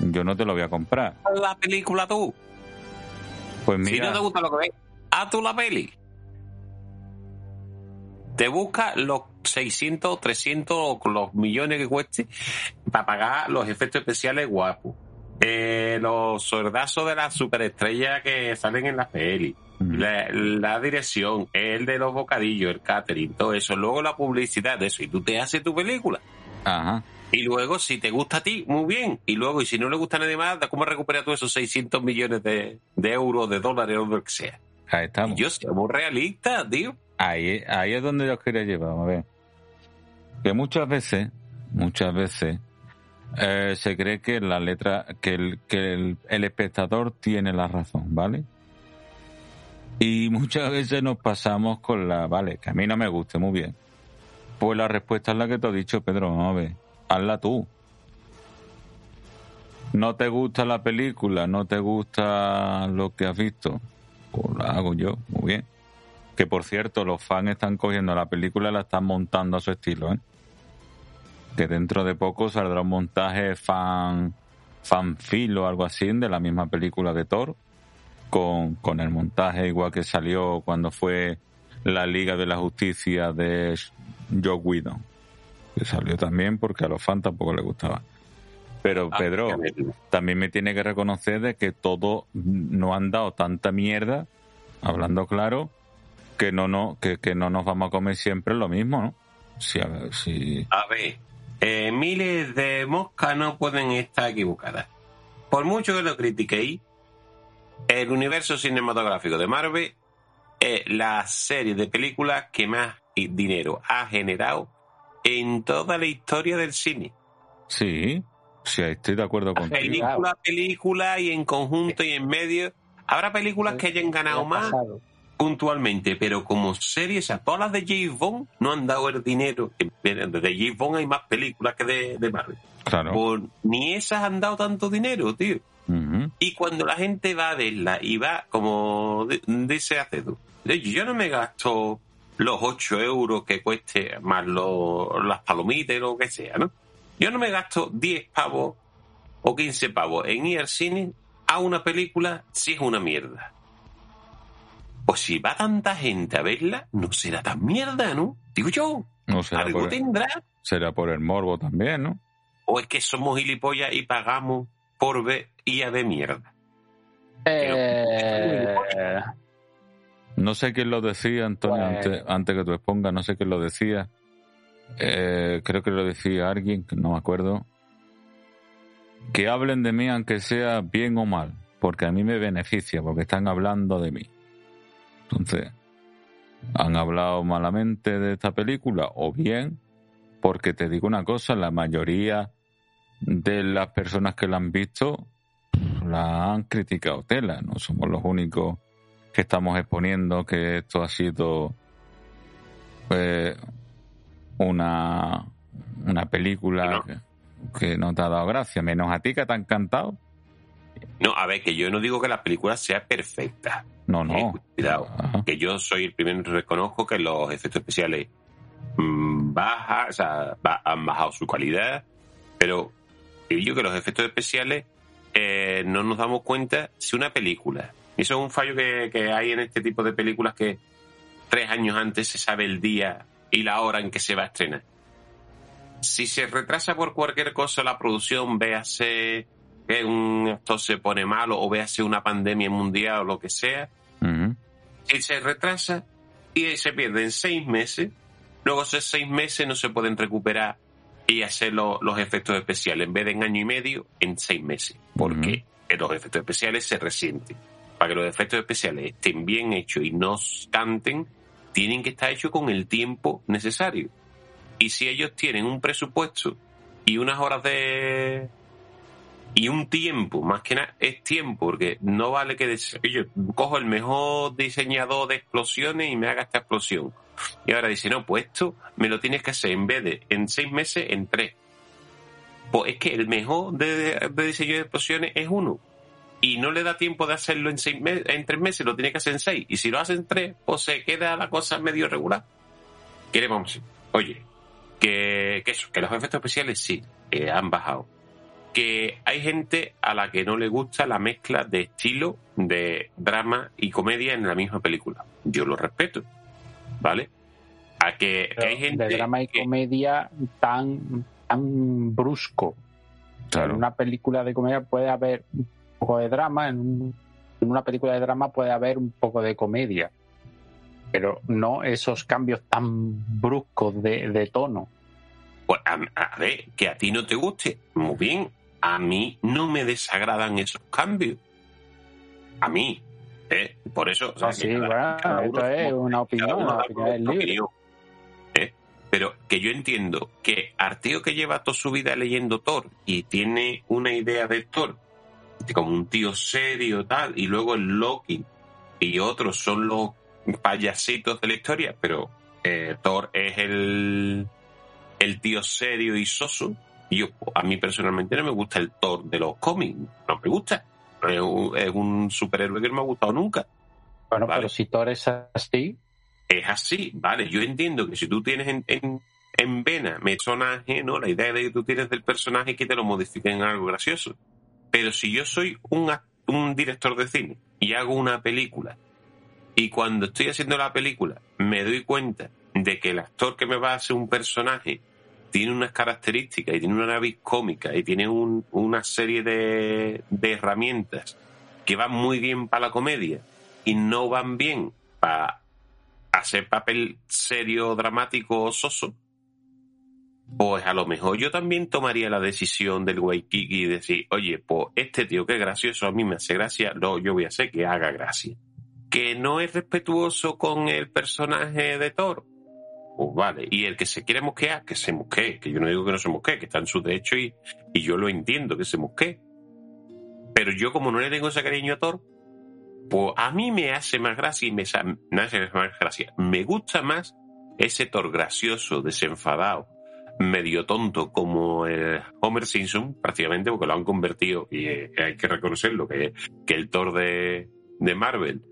yo no te lo voy a comprar. La película tú. Pues mira. Si no te gusta lo que ves, haz tú la peli. Te busca los 600, 300, los millones que cueste para pagar los efectos especiales guapos. Eh, los sordazos de las superestrellas que salen en la peli. La, dirección, el de los bocadillos, el catering, todo eso. Luego la publicidad de eso. Y tú te haces tu película. Ajá. Y luego, si te gusta a ti, muy bien. Y luego, y si no le gusta a nadie más, ¿cómo recuperas tú esos 600 millones de, euros, de dólares o lo que sea? Ahí estamos. Y yo soy realista, tío. Ahí, ahí es donde yo quería llevar, a ver. Que muchas veces, muchas veces, eh, se cree que la letra, que, el, que el, espectador tiene la razón, ¿vale? Y muchas veces nos pasamos con la, vale, que a mí no me guste, muy bien. Pues la respuesta es la que te he dicho, Pedro, vamos a ver, hazla tú. No te gusta la película, no te gusta lo que has visto, pues la hago yo, muy bien. Que por cierto, los fans están cogiendo la película y la están montando a su estilo, ¿eh? Que dentro de poco saldrá un montaje fan, fanfil o algo así de la misma película de Thor, con, con el montaje igual que salió cuando fue la Liga de la Justicia de Joe Whedon. Que salió también porque a los fans tampoco les gustaba. Pero ah, Pedro, también me tiene que reconocer de que todo no han dado tanta mierda, hablando claro, que no, no, que, que no nos vamos a comer siempre lo mismo, ¿no? Si, a ver, si... A ver, eh, miles de moscas no pueden estar equivocadas. Por mucho que lo critiquéis, el universo cinematográfico de Marvel es la serie de películas que más dinero ha generado en toda la historia del cine. Sí, sí, estoy de acuerdo con Película, película y en conjunto y en medio. Habrá películas que hayan ganado más puntualmente, pero como series, a todas las de James Bond no han dado el dinero. De James Bond hay más películas que de, Marvel. Claro. ni esas han dado tanto dinero, tío. Y cuando la gente va a verla y va, como dice Acedo, yo no me gasto los 8 euros que cueste más las palomitas o lo que sea, ¿no? Yo no me gasto 10 pavos o 15 pavos en ir al cine a una película si es una mierda. Pues si va tanta gente a verla, no será tan mierda, ¿no? Digo yo. No será Algo por tendrá. será por el morbo también, ¿no? O es que somos gilipollas y pagamos por ver y a de mierda. Eh... No sé quién lo decía, Antonio, pues- antes, que tú expongas, no sé quién lo decía. Eh, creo que lo decía alguien, no me acuerdo. Que hablen de mí aunque sea bien o mal, porque a mí me beneficia, porque están hablando de mí. Entonces, han hablado malamente de esta película o bien porque te digo una cosa, la mayoría de las personas que la han visto la han criticado tela, no somos los únicos que estamos exponiendo que esto ha sido eh, una, una película Que, no te ha dado gracia, menos a ti que te ha encantado. No, a ver, que yo no digo que la película sea perfecta. No, no. Eh, cuidado, que yo soy el primero que reconozco que los efectos especiales mm, baja, o sea, han bajado su calidad, pero yo que los efectos especiales eh, no nos damos cuenta si una película, eso es un fallo que, que hay en este tipo de películas que tres años antes se sabe el día y la hora en que se va a estrenar. Si se retrasa por cualquier cosa la producción, véase que un actor se pone malo o véase una pandemia mundial o lo que sea, si se retrasa y se pierden seis meses, luego esos seis meses no se pueden recuperar y hacer los efectos especiales en vez de en año y medio, en seis meses. Porque los efectos especiales se resienten. Para que los efectos especiales estén bien hechos y no canten, tienen que estar hechos con el tiempo necesario. Y si ellos tienen un presupuesto y unas horas de... y un tiempo, más que nada es tiempo, porque no vale que yo cojo el mejor diseñador de explosiones y me haga esta explosión. Y ahora dice, no, pues esto me lo tienes que hacer en vez de en seis meses, en tres. Pues es que el mejor de, de diseño de explosiones es uno y no le da tiempo de hacerlo en, seis en tres meses, lo tiene que hacer en seis. Y si lo hace en tres, pues se queda la cosa medio regular. ¿Qué le vamos a decir? Oye, que, que eso, que los efectos especiales sí, han bajado. Que hay gente a la que no le gusta la mezcla de estilo de drama y comedia en la misma película. Yo lo respeto, ¿vale? A que, hay gente. De drama y comedia tan, tan brusco. En una película de comedia puede haber poco de drama, en, una película de drama puede haber un poco de comedia, pero no esos cambios tan bruscos de, tono. Pues a, ver, que a ti no te guste, muy bien, a mí no me desagradan esos cambios. A mí, ¿eh? Por eso. Ah, sí, esto es una opinión, una opinión ¿eh? Pero que yo entiendo que Arteo que lleva toda su vida leyendo Thor y tiene una idea de Thor como un tío serio tal, y luego el Loki y otros son los payasitos de la historia, pero eh, Thor es el, el tío serio y soso. Y yo, a mí personalmente no me gusta el Thor de los cómics, no me gusta. Es un, superhéroe que no me ha gustado nunca. Bueno, pero si Thor es así. Es así, vale. Yo entiendo que si tú tienes en, en, en vena personaje, ¿no? La idea de que tú tienes del personaje que te lo modifiquen en algo gracioso. Pero si yo soy un, un director de cine y hago una película y cuando estoy haciendo la película me doy cuenta de que el actor que me va a hacer un personaje tiene unas características y tiene una nariz cómica y tiene una serie de, de herramientas que van muy bien para la comedia y no van bien para hacer papel serio, dramático o soso, pues a lo mejor yo también tomaría la decisión del Waikiki y decir, oye, pues este tío que es gracioso, a mí me hace gracia, no, yo voy a hacer que haga gracia. Que no es respetuoso con el personaje de Thor, pues vale. Y el que se quiere mosquear, que se mosquee, que yo no digo que no se mosquee, que está en su derecho y, y yo lo entiendo, que se mosquee. Pero yo como no le tengo ese cariño a Thor, pues a mí me hace más gracia y me, hace más gracia. Me gusta más ese Thor gracioso, desenfadado, medio tonto como el Homer Simpson, prácticamente, porque lo han convertido, y eh, hay que reconocerlo, que, que el Thor de, de Marvel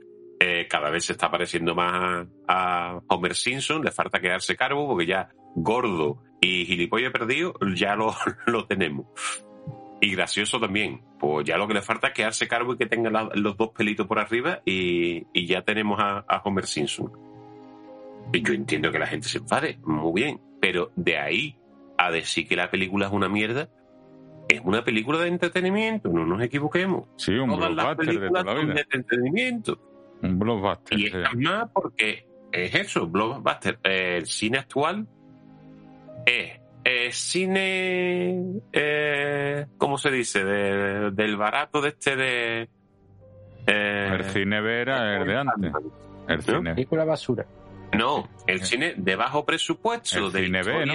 eh, cada vez se está pareciendo más a, Homer Simpson, le falta quedarse cargo, porque ya gordo y gilipollas perdido ya lo, [laughs] lo tenemos. Y gracioso también. Pues ya lo que le falta es quedarse cargo y que tenga los dos pelitos por arriba y, y ya tenemos a, a Homer Simpson. Y yo entiendo que la gente se enfade, muy bien, pero de ahí a decir que la película es una mierda, es una película de entretenimiento, no nos equivoquemos. Sí, un blockbuster de toda la vida. de entretenimiento. Un blockbuster. Y es más porque es eso, blockbuster. El cine actual es, cine, eh, ¿cómo se dice? del barato de este de... Eh, el cine Vera, el de antes. El cine. Película basura. No, el cine de bajo presupuesto, de cine B, ¿no?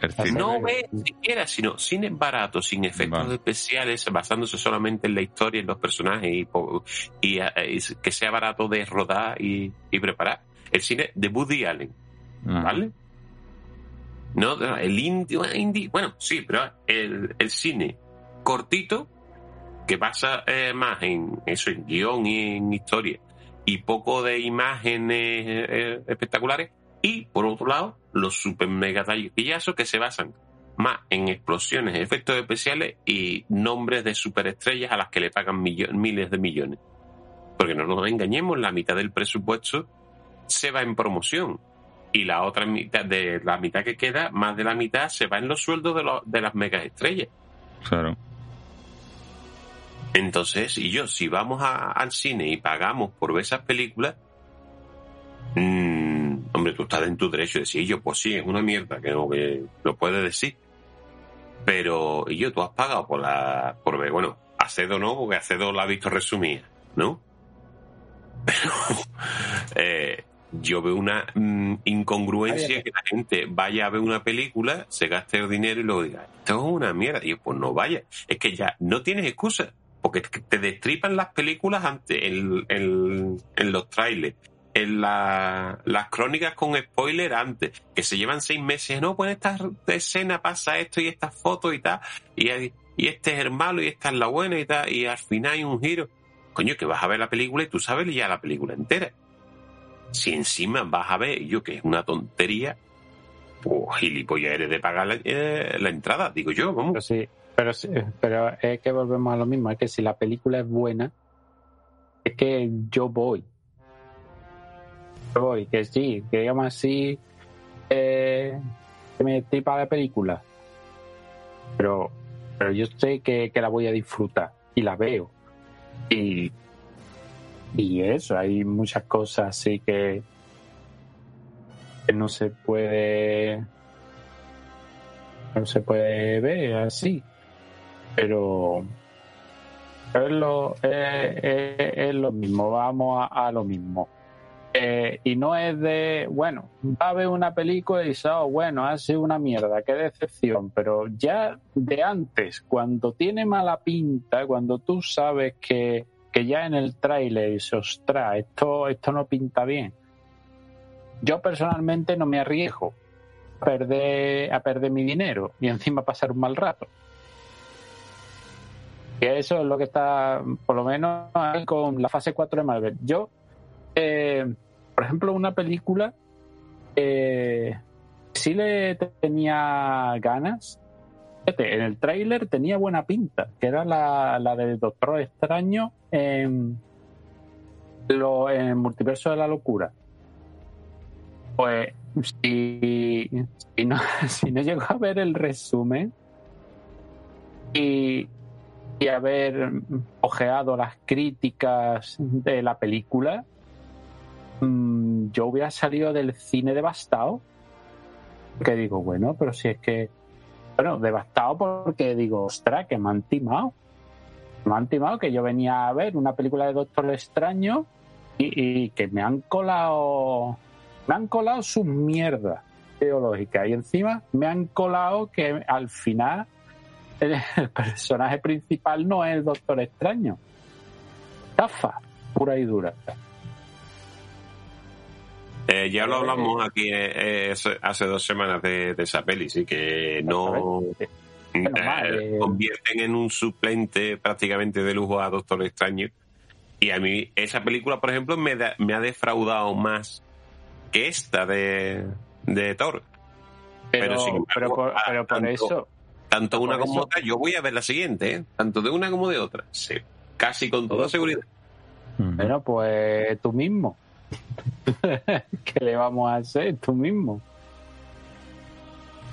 El cine no ve siquiera, sino cine barato, sin efectos especiales, basándose solamente en la historia, en los personajes y, y, que sea barato de rodar y, preparar. el cine de Woody Allen, ¿vale? No, el indie, bueno, sí, pero el, el cine cortito que pasa eh, más en eso, en guion y en historia, y poco de imágenes eh, espectaculares, y por otro lado, los super mega tallipillazos que se basan más en explosiones, efectos especiales y nombres de superestrellas a las que le pagan miles de millones. Porque no nos engañemos, la mitad del presupuesto se va en promoción y la otra mitad de la mitad que queda, más de la mitad se va en los sueldos de, de las mega estrellas. Claro. Entonces, y yo, si vamos al cine y pagamos por ver esas películas, mmm, hombre, tú estás en tu derecho de decir, yo, pues sí, es una mierda, que, no, que lo puedes decir. Pero, y yo, tú has pagado por la, por ver, bueno, Acedo no, porque Acedo la ha visto resumida, ¿no? [laughs] Pero, eh, yo veo una mm, incongruencia que la gente vaya a ver una película, se gaste el dinero y luego diga, esto es una mierda. Y yo, pues no vaya. Es que ya no tienes excusa, porque te destripan las películas antes, en, los trailers, en las crónicas con spoiler antes, que se llevan seis meses, no, pues esta escena pasa esto y estas fotos y tal, y, y este es el malo y esta es la buena y tal, y al final hay un giro. Coño, que vas a ver la película y tú sabes ya la película entera si encima vas a ver, yo que es una tontería, pues gilipollas eres de pagar la, eh, entrada, digo yo, vamos. Pero sí, pero, pero es que volvemos a lo mismo, es que si la película es buena, es que yo voy. Yo voy, que sí, que digamos así, eh, que me tripa la película. Pero, pero yo sé que, que la voy a disfrutar y la veo. Y y eso, hay muchas cosas así que, no se puede no se puede ver así pero es lo, es, lo mismo vamos a, lo mismo eh, y no es de bueno va a ver una película y oh, bueno ha sido una mierda qué decepción pero ya de antes cuando tiene mala pinta cuando tú sabes que que ya en el tráiler dice, ostras, esto, esto no pinta bien. Yo personalmente no me arriesgo a perder, a perder mi dinero y encima pasar un mal rato. Y eso es lo que está, por lo menos, con la fase 4 de Marvel. Yo, eh, por ejemplo, una película, eh, sí le tenía ganas en el tráiler tenía buena pinta, que era la, la del Doctor Extraño en, lo, en el multiverso de la locura. Pues si, si, no, [laughs] si no llego a ver el resumen y, y haber ojeado las críticas de la película, mm, yo hubiera salido del cine devastado. Que digo, bueno, pero si es que bueno, devastado porque digo, ostras, que me han timado. Me han timado que yo venía a ver una película de Doctor Extraño y, que me han colado, me han colado sus mierdas teológicas y encima me han colado que al final el, personaje principal no es el Doctor Extraño. Tafa, pura y dura. Eh, ya lo hablamos aquí eh, eh, hace dos semanas de, esa peli, sí, que no convierten en un suplente prácticamente de lujo a Doctor Extraño. Y a mí esa película, por ejemplo, me, ha defraudado más que esta de, de Thor. Pero, pero, por, tanto, eso... Tanto una como otra, yo voy a ver la siguiente, tanto de una como de otra. Sí, casi con toda seguridad. Bueno, pues tú mismo. [laughs] ¿Qué le vamos a hacer tú mismo?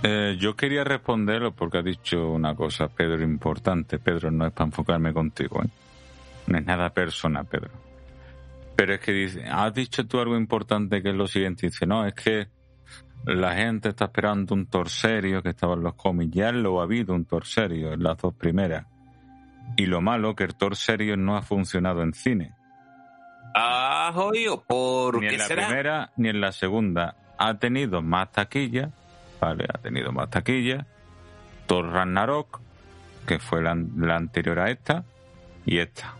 Eh, yo quería responderlo porque ha dicho una cosa, Pedro, importante. Pedro, no es para enfocarme contigo. ¿eh? No es nada personal, Pedro. Pero es que dice, has dicho tú algo importante que es lo siguiente. Dice, no, es que la gente está esperando un torserio que estaba en los cómics. Ya lo ha habido un torserio en las dos primeras. Y lo malo que el torserio no ha funcionado en cine. Ah, jodido, ¿por ni en la primera ni en la segunda ha tenido más taquilla, vale, ha tenido más taquilla. Thor Ragnarok, que fue la, anterior a esta, y esta.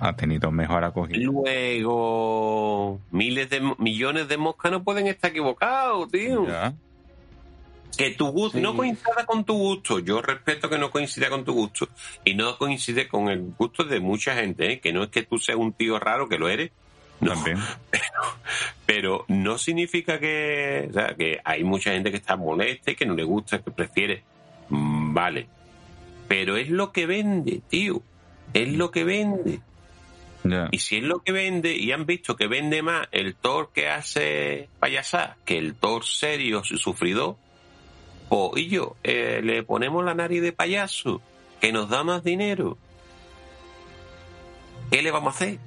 Ha tenido mejor acogida. Luego, miles de millones de moscas no pueden estar equivocados, tío. Que tu gusto no coincida con tu gusto. Yo respeto que no coincida con tu gusto. Y no coincide con el gusto de mucha gente, ¿eh? que no es que tú seas un tío raro, que lo eres. No, [laughs] pero, no significa que, o sea, que hay mucha gente que está molesta y que no le gusta, que prefiere. Mm, vale. Pero es lo que vende, tío. Es lo que vende. Y si es lo que vende, y han visto que vende más el Thor que hace payasá que el Thor serio y sufrido pues y yo, eh, le ponemos la nariz de payaso, que nos da más dinero. ¿Qué le vamos a hacer?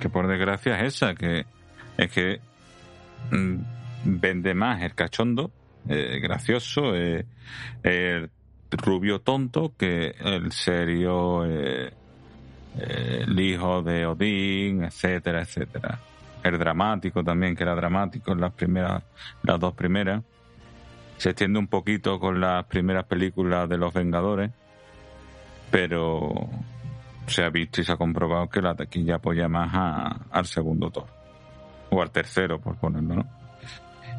Que por desgracia es esa, que es que mm, vende más el cachondo, eh, gracioso, eh, el rubio tonto que el serio, eh, el hijo de Odín, etcétera, etcétera. El dramático también, que era dramático en las primeras, las dos primeras. Se extiende un poquito con las primeras películas de los Vengadores, pero se ha visto y se ha comprobado que la taquilla apoya más al segundo Thor. O al tercero, por ponerlo, ¿no?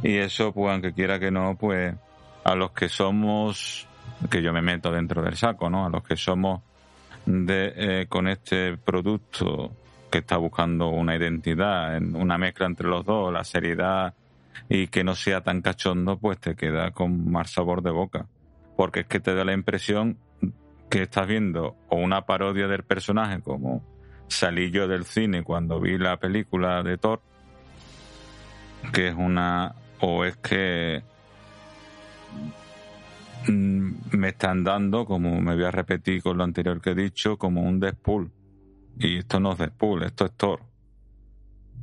Y eso, pues, aunque quiera que no, pues, a los que somos que yo me meto dentro del saco, ¿no? A los que somos de, eh, con este producto que está buscando una identidad, una mezcla entre los dos, la seriedad y que no sea tan cachondo, pues te queda con más sabor de boca. Porque es que te da la impresión que estás viendo o una parodia del personaje como salí yo del cine cuando vi la película de Thor, que es una, o es que me están dando, como me voy a repetir con lo anterior que he dicho, como un Deadpool. Y esto no es Deadpool, esto es Thor.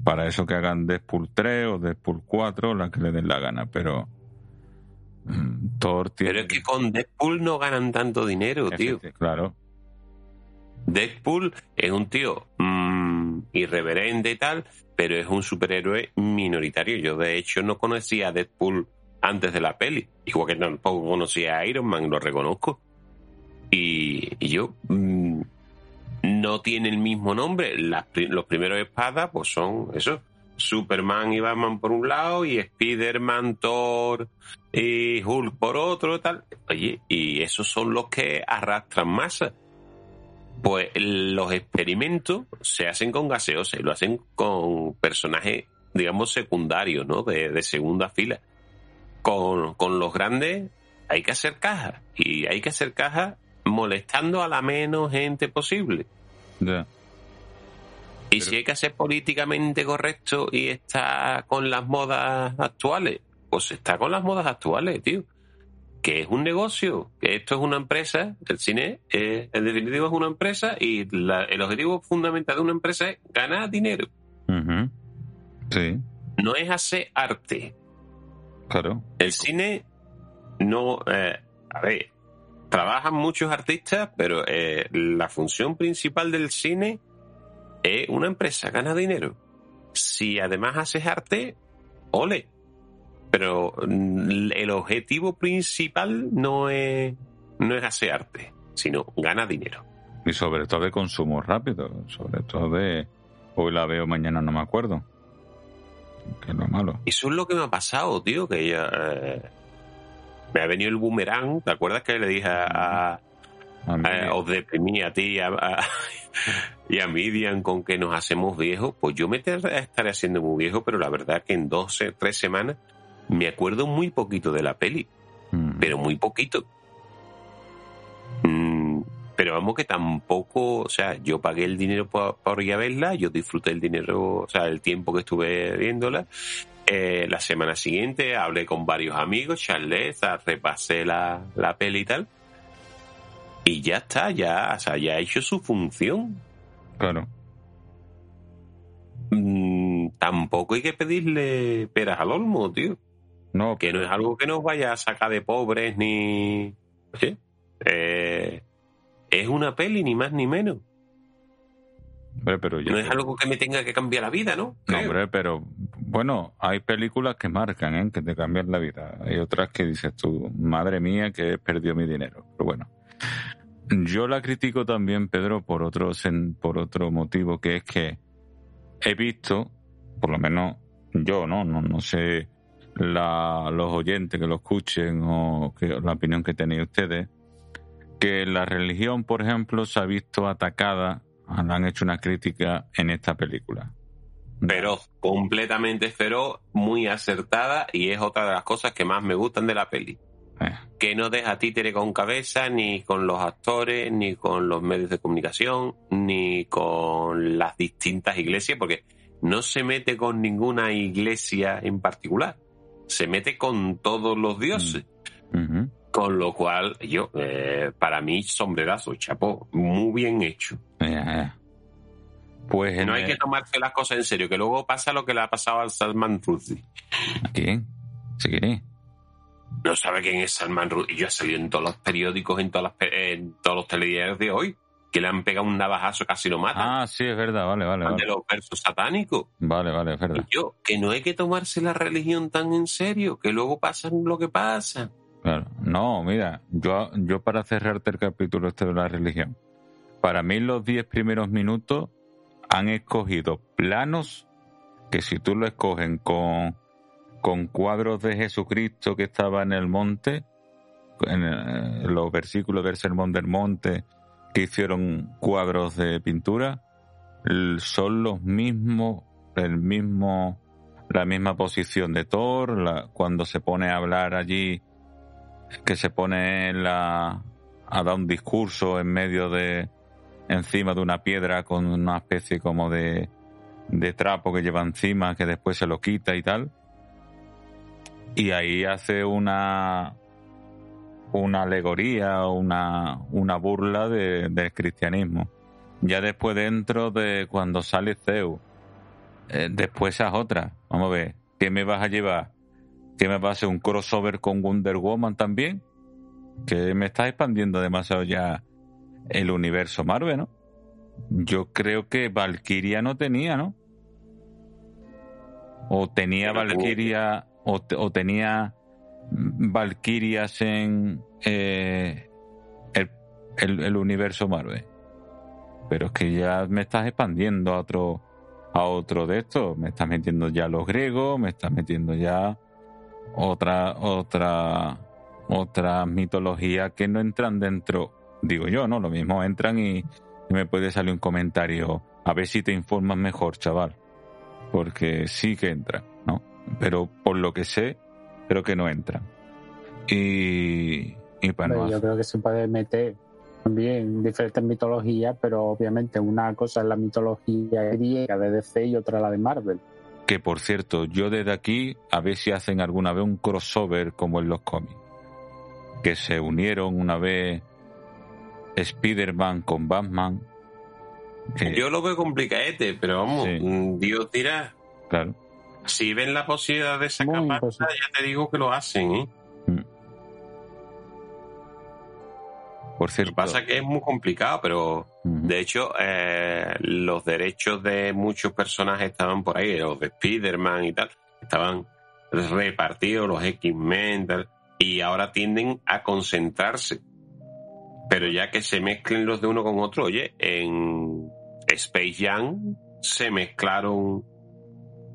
Para eso que hagan Deadpool 3 o Deadpool 4, la que le den la gana, pero mm, Thor tiene... Pero es que con Deadpool no ganan tanto dinero, tío. Claro. Deadpool es un tío mm, irreverente y tal, pero es un superhéroe minoritario. Yo de hecho no conocía a Deadpool antes de la peli. Igual que tampoco conocía a Iron Man, lo reconozco. Y, yo mm, no tiene el mismo nombre. los primeros espadas, pues son eso. Superman y Batman por un lado y Spider-Man, Thor y Hulk por otro, tal. Oye, y esos son los que arrastran masa. Pues los experimentos se hacen con gaseosa y lo hacen con personajes, digamos, secundarios, ¿no? de segunda fila con, los grandes hay que hacer caja. Y hay que hacer caja molestando a la menos gente posible. Y si hay que ser políticamente correcto y está con las modas actuales, pues está con las modas actuales, tío. Que es un negocio, que esto es una empresa, el cine en definitiva es una empresa y el objetivo fundamental de una empresa es ganar dinero. Sí. No es hacer arte, Claro. El cine no. Eh, a ver, trabajan muchos artistas, pero eh, la función principal del cine es una empresa, gana dinero. Si además haces arte, ole. Pero mm, el objetivo principal no es, no es hacer arte, sino gana dinero. Y sobre todo de consumo rápido, sobre todo de hoy la veo, mañana no me acuerdo que es lo malo. Eso es lo que me ha pasado, tío, que ella... Eh, me ha venido el boomerang, ¿te acuerdas que le dije a... a, os deprimí a ti y a Midian con que nos hacemos viejos, pues yo me estaré haciendo muy viejo, pero la verdad que en dos, tres semanas me acuerdo muy poquito de la peli, mm. pero muy poquito. Mm, pero vamos que tampoco, o sea, yo pagué el dinero por, ir a verla, yo disfruté el dinero, o sea, el tiempo que estuve viéndola. Eh, la semana siguiente hablé con varios amigos, charlé, repasé la, la peli y tal. Y ya está, ya, o sea, ya ha hecho su función. Claro. Mm, tampoco hay que pedirle peras al olmo, tío. No. Que no es algo que nos vaya a sacar de pobres ni. ¿Sí? Eh, es una peli, ni más ni menos. pero no es algo que me tenga que cambiar la vida, ¿no? No, hombre, pero bueno, hay películas que marcan, ¿eh? que te cambian la vida. Hay otras que dices tú, madre mía, que he perdido mi dinero. Pero bueno, yo la critico también, Pedro, por otro, por otro motivo, que es que he visto, por lo menos yo, ¿no? No, no sé la, los oyentes que lo escuchen o que, la opinión que tenéis ustedes, que la religión, por ejemplo, se ha visto atacada, han hecho una crítica en esta película. Pero completamente pero muy acertada y es otra de las cosas que más me gustan de la peli. Eh. Que no deja títere con cabeza ni con los actores, ni con los medios de comunicación, ni con las distintas iglesias, porque no se mete con ninguna iglesia en particular se mete con todos los dioses. Mm. Con lo cual, yo, eh, para mí, sombrerazo, chapó, muy bien hecho. Pues no hay que tomarse las cosas en serio, que luego pasa lo que le ha pasado al Salman Rushdie. ¿A quién? ¿Se quiere? No sabe quién es Salman Rushdie. Yo he salido en todos los periódicos, en, todas las, en todos los telediarios de hoy que le han pegado un navajazo casi lo mata. Ah, sí, es verdad, vale, vale. De los versos satánicos. Vale, vale, es verdad. Y yo, que no hay que tomarse la religión tan en serio, que luego pasa lo que pasa. No, mira, yo, yo para cerrarte el capítulo este de la religión, para mí los diez primeros minutos han escogido planos que si tú lo escogen con, con cuadros de Jesucristo que estaba en el monte, en, los versículos del Sermón del Monte, que hicieron cuadros de pintura son los mismos, el mismo, la misma posición de Thor, cuando se pone a hablar allí, que se pone la, a dar un discurso en medio de, encima de una piedra con una especie como de, de trapo que lleva encima, que después se lo quita y tal. Y ahí hace una, una alegoría una, una burla de, del cristianismo. Ya después dentro de cuando sale Zeus, eh, después esas otras. Vamos a ver, ¿qué me vas a llevar? ¿Qué me va a hacer un crossover con Wonder Woman también? Que me está expandiendo demasiado ya el universo Marvel, ¿no? Yo creo que Valkyria no tenía, ¿no? O tenía Valkyria, o, o tenía Valkyrias en eh, el, universo Marvel. Pero es que ya me estás expandiendo a otro, a otro de estos. Me estás metiendo ya los griegos, me estás metiendo ya otra, otra, otra mitología que no entran dentro. Digo yo, ¿no? Lo mismo entran y, y me puede salir un comentario. A ver si te informas mejor, chaval. Porque sí que entran, ¿no? Pero por lo que sé, creo que no entran. Y, y bueno, yo creo que se puede meter también diferentes mitologías, pero obviamente una cosa es la mitología griega de DC y otra la de Marvel. Que por cierto, yo desde aquí a ver si hacen alguna vez un crossover como en los cómics. Que se unieron una vez Spider-Man con Batman. Yo lo veo complicadete, pero vamos, Dios tira. Claro. Si ven la posibilidad de esa capacidad, ya te digo que lo hacen, ¿eh? Mm. Por cierto. pasa que es muy complicado, pero de hecho, eh, los derechos de muchos personajes estaban por ahí, los de Spider-Man y tal, estaban repartidos, los X-Men, y ahora tienden a concentrarse. Pero ya que se mezclen los de uno con otro, oye, en Space Jam se mezclaron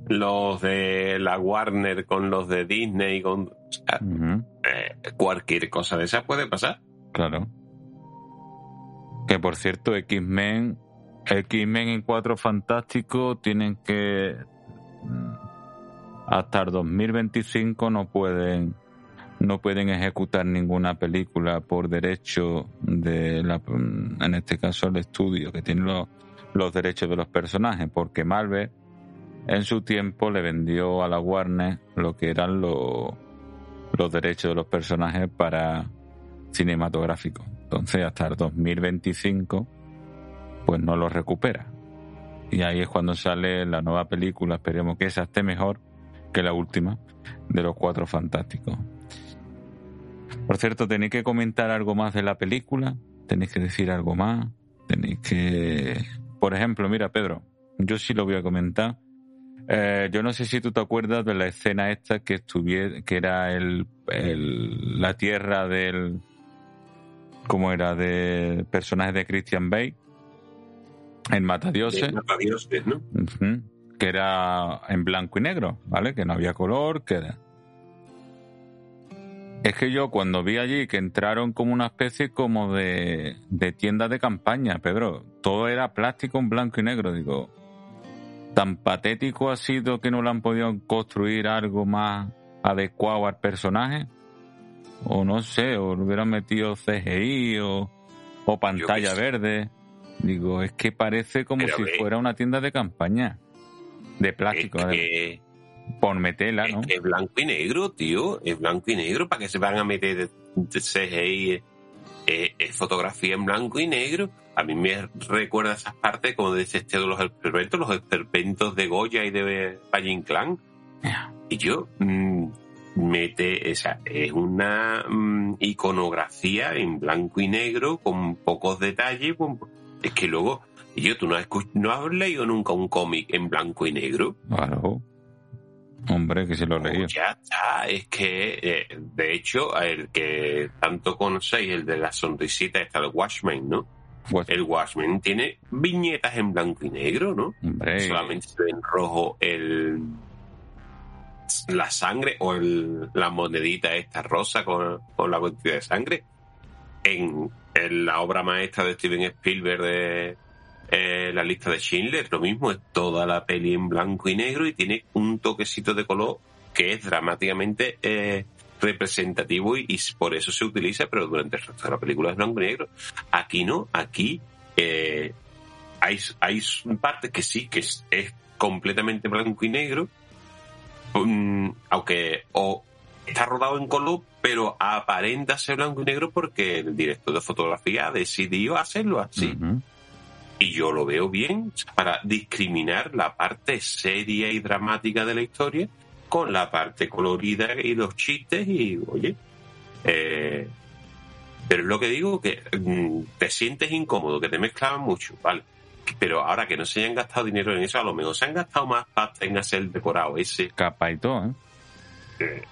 los de la Warner con los de Disney, con eh, cualquier cosa de esa puede pasar. Claro. Que por cierto, X-Men, X-Men en Cuatro Fantásticos tienen que mm, hasta el 2025 no pueden no pueden ejecutar ninguna película por derecho de la, en este caso el estudio que tiene los, derechos de los personajes porque Marvel en su tiempo le vendió a la Warner lo que eran los, los derechos de los personajes para cinematográficos. Entonces hasta el 2025 pues no lo recupera. Y ahí es cuando sale la nueva película, esperemos que esa esté mejor que la última de los Cuatro Fantásticos. Por cierto, tenéis que comentar algo más de la película, tenéis que decir algo más, tenéis que... Por ejemplo, mira Pedro, yo sí lo voy a comentar eh, yo no sé si tú te acuerdas de la escena esta que estuviera, que era el, la tierra del como era de personaje de Christian Bale, en Matadioses. ¿no? que era en blanco y negro, ¿vale? Que no había color, que era... Es que yo cuando vi allí que entraron como una especie como de, de tienda de campaña, Pedro, todo era plástico en blanco y negro, digo, tan patético ha sido que no le han podido construir algo más adecuado al personaje, o no sé, o hubieran metido CGI o, o pantalla verde. Digo, es que parece como si fuera una tienda de campaña de plástico. Es por meterla, ¿no? Es, blanco y negro, tío. Es blanco y negro. ¿Para que se van a meter CGI? Es, fotografía en blanco y negro. A mí me recuerda esas partes como dice este de los experimentos, los experimentos de Goya y de Valle Clan. Y yo, mmm, mete, esa, es una mm, iconografía en blanco y negro con pocos detalles. es que luego, yo, ¿tú no has, no has leído nunca un cómic en blanco y negro? Claro. Hombre, que se lo leí. ya está, es que, eh, de hecho, el que tanto conocéis, el de la sonrisita, está el Watchmen, ¿no? El Watchmen tiene viñetas en blanco y negro, ¿no? Hombre. Solamente se ve en rojo el la sangre o la monedita esta rosa con, con la cantidad de sangre. En, la obra maestra de Steven Spielberg de, eh, la lista de Schindler, lo mismo, es toda la peli en blanco y negro y tiene un toquecito de color que es dramáticamente eh, representativo y, por eso se utiliza, pero durante el resto de la película es blanco y negro. Aquí no, aquí eh, hay, hay parte que sí, que es, completamente blanco y negro, mm, aunque o está rodado en color, pero aparenta ser blanco y negro porque el director de fotografía decidió hacerlo así. Y yo lo veo bien para discriminar la parte seria y dramática de la historia con la parte colorida y los chistes y, oye, eh, pero es lo que digo, que mm, te sientes incómodo, que te mezclaban mucho, ¿vale? Pero ahora que no se hayan gastado dinero en eso, a lo mejor se han gastado más pasta en hacer el decorado ese. Capa y todo, ¿eh? eh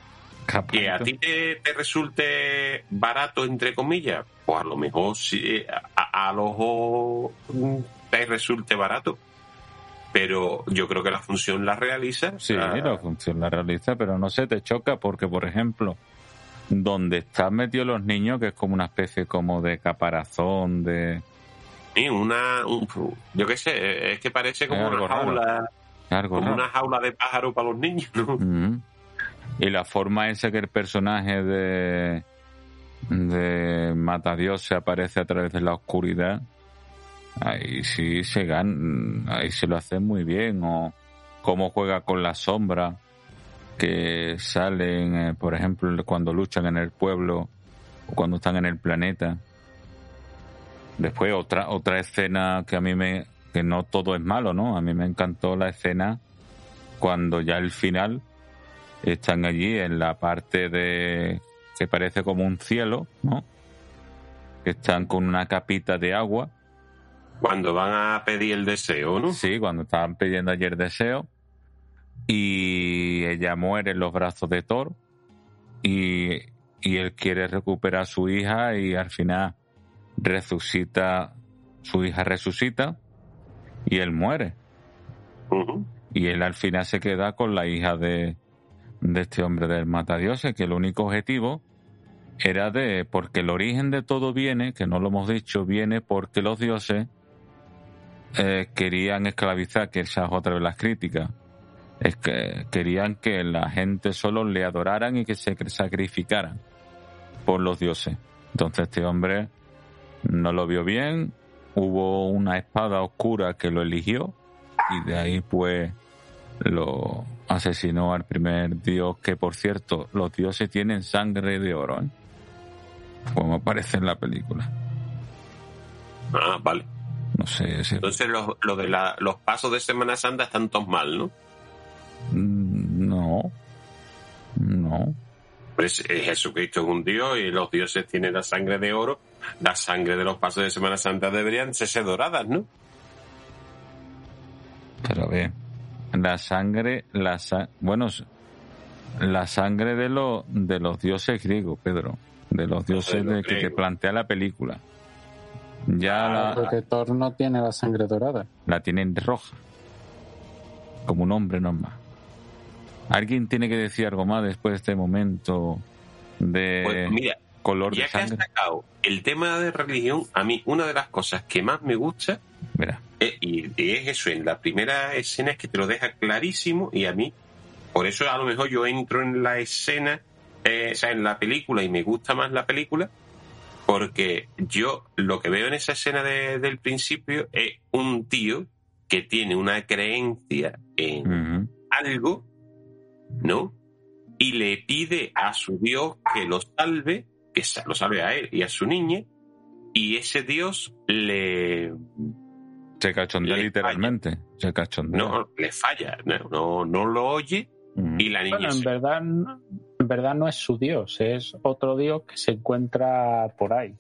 que a ti te, resulte barato, entre comillas, pues a lo mejor sí, a, a los te resulte barato. Pero yo creo que la función la realiza. Sí, la, función la realiza, pero no se te choca porque, por ejemplo, donde están metidos los niños, que es como una especie como de caparazón, de... Sí, una... yo qué sé, es que parece como una jaula... como una jaula de pájaro para los niños, ¿no? Mm. Y la forma esa que el personaje de, de Matadios se aparece a través de la oscuridad, ahí sí se gana, ahí se lo hace muy bien. O cómo juega con la sombra que salen, eh, por ejemplo, cuando luchan en el pueblo o cuando están en el planeta. Después otra otra escena que a mí me que no todo es malo, ¿no? A mí me encantó la escena cuando ya el final están allí en la parte de que parece como un cielo, ¿no? Están con una capita de agua. Cuando van a pedir el deseo, ¿no? Sí, cuando estaban pidiendo ayer deseo. Y ella muere en los brazos de Thor. Y, y él quiere recuperar a su hija y al final resucita, su hija resucita y él muere. Y él al final se queda con la hija de, de este hombre del matadioses, que el único objetivo era de, porque el origen de todo viene, que no lo hemos dicho, viene porque los dioses eh, querían esclavizar, que esa es otra de las críticas, es que querían que la gente solo le adoraran y que se sacrificaran por los dioses. Entonces este hombre no lo vio bien, hubo una espada oscura que lo eligió y de ahí pues lo asesinó al primer dios, que por cierto, los dioses tienen sangre de oro, ¿eh? como aparece en la película. Ah, vale. No sé. Entonces lo, lo de la, los pasos de Semana Santa están todos mal, ¿no? Mm, no. No. Pues Jesucristo es un dios y los dioses tienen la sangre de oro. La sangre de los pasos de Semana Santa deberían ser doradas, ¿no? Pero bien la sangre, la bueno, la sangre de, lo, de los dioses griegos, Pedro. de los dioses de que, plantea la película. Ya la, porque Thor no tiene la sangre dorada. La tiene roja. Como un hombre normal. ¿Alguien tiene que decir algo más después de este momento de pues mira, color ya de sangre? que has sacado el tema de religión, a mí una de las cosas que más me gusta Mira. Es, y, es eso, en la primera escena es que te lo deja clarísimo y a mí, por eso a lo mejor yo entro en la escena, eh, o sea, en la película y me gusta más la película, porque yo lo que veo en esa escena de, del principio es un tío que tiene una creencia en algo, ¿no? Y le pide a su Dios que lo salve, que lo salve a él y a su niña, y ese Dios le se cachondea literalmente. Se cachondea. No, le falla. No, no, lo oye y la niña. Bueno, en verdad, en verdad no es su Dios, es otro Dios que se encuentra por ahí.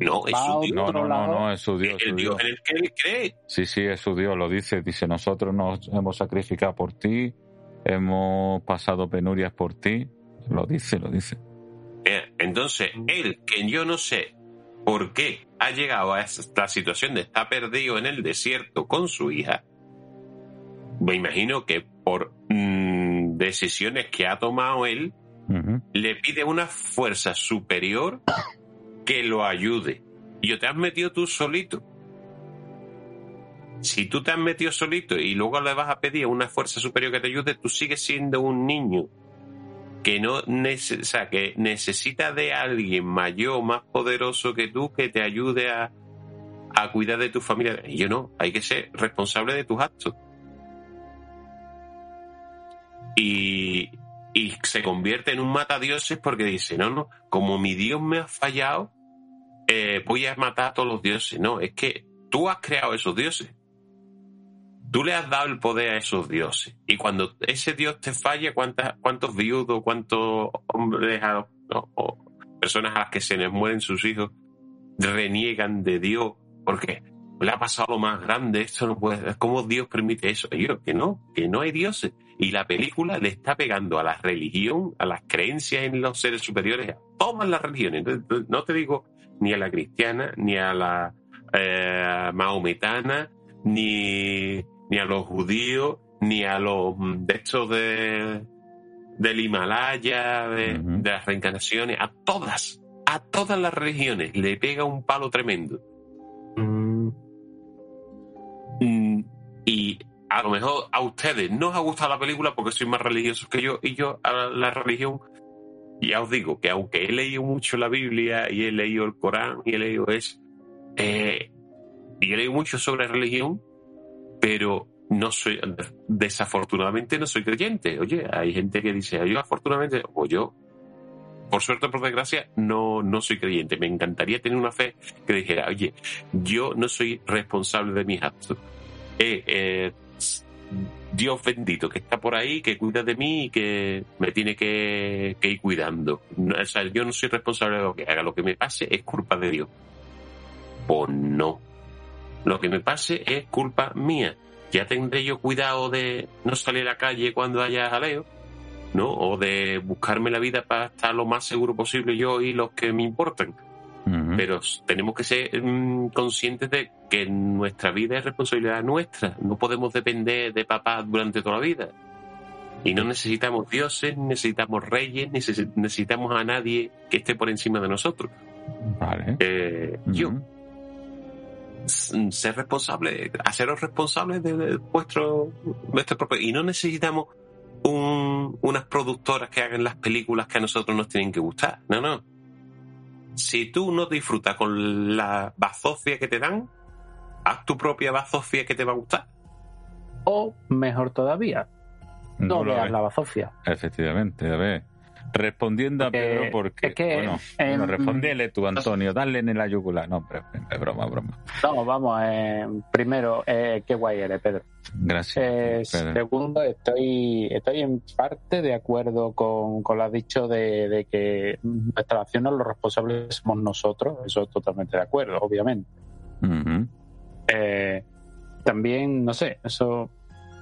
No, es su Dios. No, no, no, es su Dios. El Dios en el que él cree. Sí, sí, es su Dios, lo dice. Dice, nosotros nos hemos sacrificado por ti, hemos pasado penurias por ti. Lo dice, lo dice. Entonces, él, que yo no sé por qué ha llegado a esta situación de estar perdido en el desierto con su hija, me imagino que por mm, decisiones que ha tomado él, le pide una fuerza superior que lo ayude. Y yo te has metido tú solito. Si tú te has metido solito y luego le vas a pedir una fuerza superior que te ayude, tú sigues siendo un niño que no que necesita de alguien mayor, más poderoso que tú, que te ayude a, a cuidar de tu familia. Y yo no, hay que ser responsable de tus actos. Y, y se convierte en un matadioses porque dice, no, no, como mi Dios me ha fallado, eh, voy a matar a todos los dioses. No, es que tú has creado esos dioses. Tú le has dado el poder a esos dioses. Y cuando ese dios te falla, ¿cuántas, ¿cuántos viudos, cuántos hombres personas a las que se les mueren sus hijos reniegan de Dios? Porque le ha pasado lo más grande, esto no puede ¿Cómo Dios permite eso? Y yo, que no, que no hay dioses. Y la película le está pegando a la religión, a las creencias en los seres superiores, a todas las religiones. No te digo ni a la cristiana, ni a la eh, maometana, ni ni a los judíos, ni a los mm, de estos de, del Himalaya, de, las reencarnaciones, a todas, a todas las religiones le pega un palo tremendo. Mm. Y a lo mejor a ustedes no os ha gustado la película porque sois más religiosos que yo y yo a la religión ya os digo que aunque he leído mucho la Biblia y he leído el Corán y he leído eso eh, y he leído mucho sobre religión pero no soy, desafortunadamente no soy creyente. Oye, hay gente que dice, yo afortunadamente, o yo, por suerte por desgracia, no, no soy creyente. Me encantaría tener una fe que dijera, oye, yo no soy responsable de mis actos. Eh, eh, Dios bendito que está por ahí, que cuida de mí y que me tiene que, que ir cuidando. O sea, yo no soy responsable de lo que haga. Lo que me pase es culpa de Dios. Pues no lo que me pase es culpa mía. Ya tendré yo cuidado de no salir a la calle cuando haya jaleo, ¿no? O de buscarme la vida para estar lo más seguro posible yo y los que me importan. Pero tenemos que ser mm, conscientes de que nuestra vida es responsabilidad nuestra. No podemos depender de papá durante toda la vida. Y no necesitamos dioses, necesitamos reyes, necesitamos a nadie que esté por encima de nosotros. Vale. Eh, yo ser responsable, haceros responsables de, vuestro, propio. Y no necesitamos un, unas productoras que hagan las películas que a nosotros nos tienen que gustar. No, no. Si tú no disfrutas con la bazofia que te dan, haz tu propia bazofia que te va a gustar. O mejor todavía, no, veas la bazofia. Efectivamente, a ver. Respondiendo a Pedro, porque. bueno, em, respondele tú, Antonio, dale en la yugular. No, pero, es broma, broma. No, vamos, eh, primero, eh, qué guay eres, Pedro. Gracias. Eh, segundo, estoy, estoy en parte de acuerdo con, con lo has dicho de, de que nuestra acción los responsables somos nosotros. Eso totalmente de acuerdo, obviamente. también, no sé, eso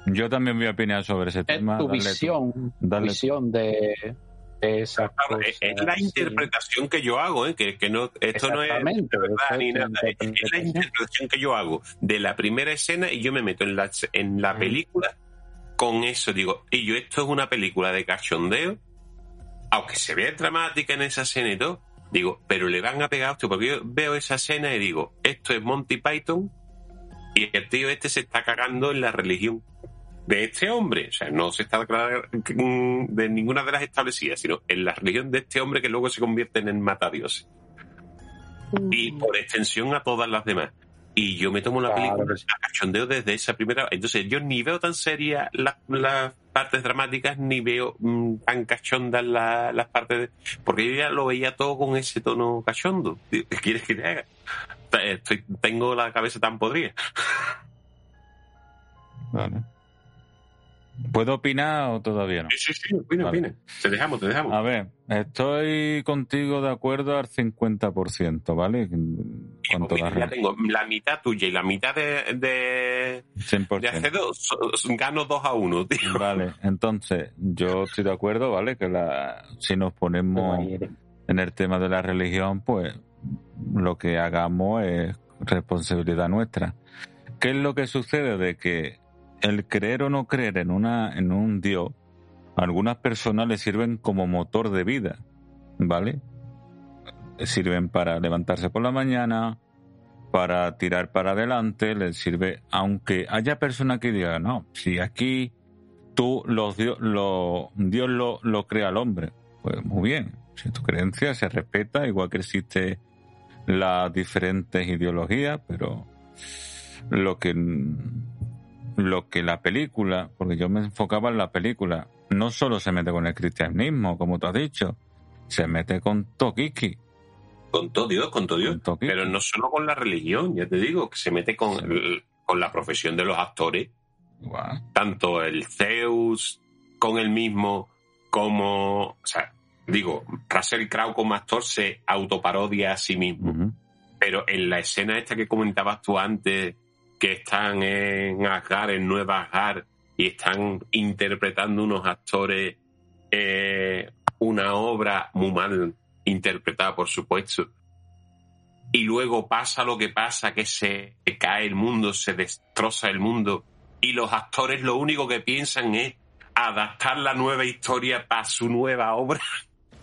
yo también voy a opinar sobre ese tema. Tu visión, visión de, Esa es, la interpretación que yo hago, ¿eh? que, que no, esto no es verdad ni nada. Es la interpretación que yo hago de la primera escena y yo me meto en la, en la película con eso. Digo, y yo, esto es una película de cachondeo, aunque se vea dramática en esa escena y todo, digo, pero le van a pegar esto, porque yo veo esa escena y digo, esto es Monty Python y el tío este se está cagando en la religión de este hombre. O sea, no se está mm, de ninguna de las establecidas, sino en la religión de este hombre que luego se convierte en el matadios. Y por extensión a todas las demás. Y yo me tomo la película a cachondeo desde esa primera. Entonces, yo ni veo tan serias las, partes dramáticas, ni veo mm, tan cachondas las partes. De, porque yo ya lo veía todo con ese tono cachondo. ¿Qué quieres que te haga? Estoy, tengo la cabeza tan podrida. Vale. ¿Puedo opinar o todavía no? Sí, sí, sí, opina, opina. Te dejamos, te dejamos. A ver, estoy contigo de acuerdo al 50%, ¿vale? Con ya tengo la mitad tuya y la mitad de, de, 100%. de Acedo, gano 2 a 1, tío. Vale, entonces, yo estoy de acuerdo, ¿vale? Que la, si nos ponemos en el tema de la religión, pues lo que hagamos es responsabilidad nuestra. ¿Qué es lo que sucede? De que el creer o no creer en, una, en un Dios, a algunas personas le sirven como motor de vida, ¿vale? Sirven para levantarse por la mañana, para tirar para adelante, les sirve, aunque haya personas que digan, no, si aquí tú, los Dios, lo, Dios lo, lo crea al hombre, pues muy bien, si tu creencia se respeta, igual que existe las diferentes ideologías, pero lo que lo que la película, porque yo me enfocaba en la película, no solo se mete con el cristianismo, como tú has dicho, se mete con Tokiki. Con todo Dios, con todo Dios. Pero no solo con la religión, ya te digo, que se mete con, con la profesión de los actores. Tanto el Zeus con el mismo, como, o sea, digo, Russell Crowe como actor se autoparodia a sí mismo. Pero en la escena esta que comentabas tú antes, que están en Asgard, en Nueva Asgard, y están interpretando unos actores eh, una obra muy mal interpretada, por supuesto. Y luego pasa lo que pasa, que se cae el mundo, se destroza el mundo, y los actores lo único que piensan es adaptar la nueva historia para su nueva obra.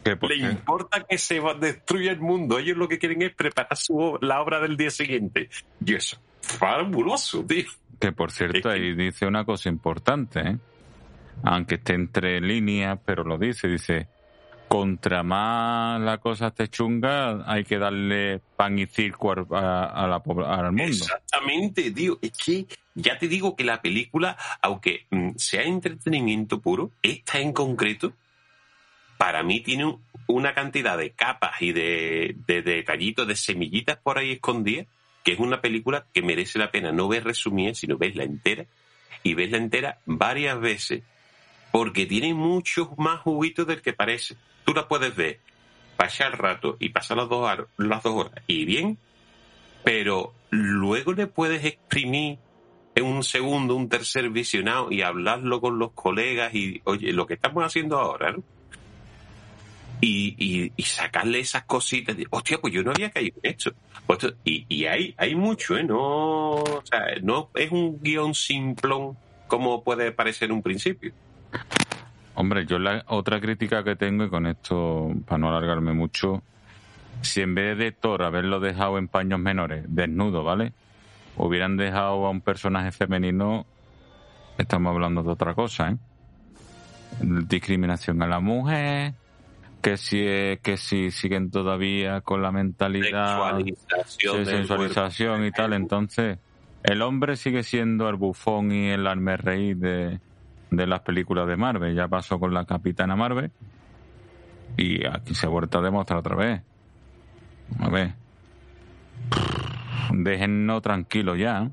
Le importa que se destruya el mundo. Ellos lo que quieren es preparar su, la obra del día siguiente. Y eso fabuloso, tío. Que por cierto, ahí dice una cosa importante, ¿eh? aunque esté entre líneas, pero lo dice, dice, contra más la cosa esté chunga, hay que darle pan y circo a, la, al mundo. Exactamente, tío. Es que ya te digo que la película, aunque mm, sea entretenimiento puro, esta en concreto, para mí tiene una cantidad de capas y de, de detallitos, de semillitas por ahí escondidas, que es una película que merece la pena no ver resumida, sino verla entera y verla entera varias veces, porque tiene muchos más juguitos del que parece. Tú la puedes ver, pasar el rato y pasar las dos, las dos horas y bien, pero luego le puedes exprimir en un segundo, un tercer visionado y hablarlo con los colegas y, oye, lo que estamos haciendo ahora, ¿no? Y, y, sacarle esas cositas de, hostia, pues yo no había caído en esto. Pues y, y hay, hay mucho, ¿eh? No, o sea, no es un guion simplón como puede parecer en un principio. Hombre, yo la otra crítica que tengo, y con esto, para no alargarme mucho, si en vez de Thor haberlo dejado en paños menores, desnudo, ¿vale? Hubieran dejado a un personaje femenino, estamos hablando de otra cosa, ¿eh? Discriminación a la mujer, que si que si siguen todavía con la mentalidad de sensualización y tal, entonces el hombre sigue siendo el bufón y el arme rey de, de las películas de Marvel. Ya pasó con la Capitana Marvel y aquí se ha vuelto a demostrar otra vez. A ver. Déjennos tranquilos ya.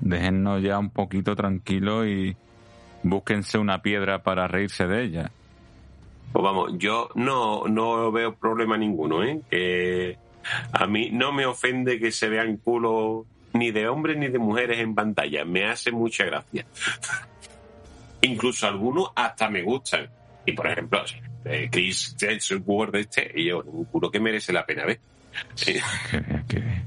Déjennos ya un poquito tranquilos y, búsquense una piedra para reírse de ella. Pues vamos, yo no, no veo problema ninguno, ¿eh? Que a mí no me ofende que se vean culos ni de hombres ni de mujeres en pantalla. Me hace mucha gracia. [laughs] Incluso algunos hasta me gustan. Y por ejemplo, eh, Chris de este, y yo juro que merece la pena ver. [laughs]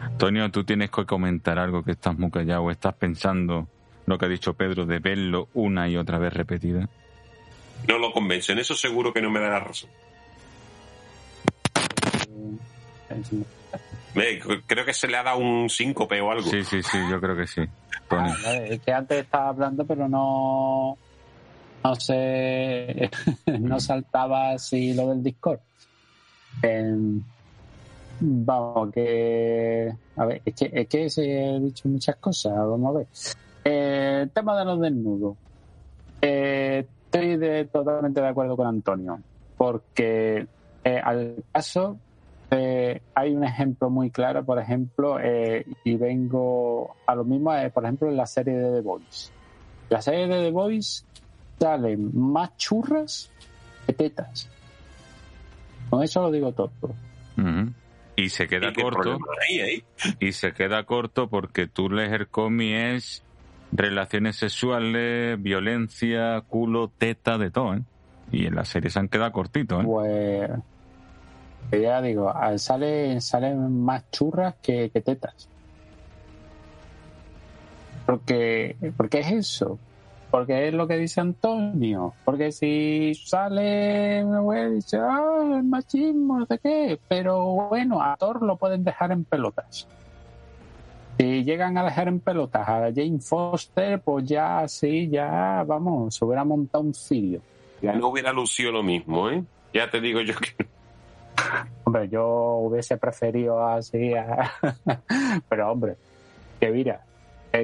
Antonio, tú tienes que comentar algo que estás muy callado o estás pensando lo que ha dicho Pedro de verlo una y otra vez repetida. No lo convenzo, en eso seguro que no me da la razón. Creo que se le ha dado un síncope o algo. Sí, sí, sí, yo creo que sí. Ah, es que antes estaba hablando, pero no. No sé. [laughs] no saltaba así lo del Discord. vamos, que. A ver, es que, es que se he dicho muchas cosas. Vamos a ver. Eh, el tema de los desnudos. Eh, estoy de, totalmente de acuerdo con Antonio. Porque eh, al caso eh, hay un ejemplo muy claro, por ejemplo, eh, y vengo a lo mismo, eh, por ejemplo, en la serie de The Boys. La serie de The Boys salen más churras que tetas. Con eso lo digo todo. Y se queda corto. Y se queda corto porque tú lees el cómic es relaciones sexuales, violencia, culo, teta, de todo, Y en la serie se han quedado cortitos, ¿eh? Pues ya digo, sale, salen más churras que, tetas. Porque, porque es eso. Porque es lo que dice Antonio. Porque si sale una web y dice, ah, el machismo, no sé qué. Pero bueno, a Thor lo pueden dejar en pelotas. Si llegan a dejar en pelotas a Jane Foster, pues ya sí, ya vamos, se hubiera montado un cirio. Ya no hubiera lucido lo mismo, ¿eh? Ya te digo yo que [laughs] Hombre, yo hubiese preferido así, [laughs] pero hombre, que mira,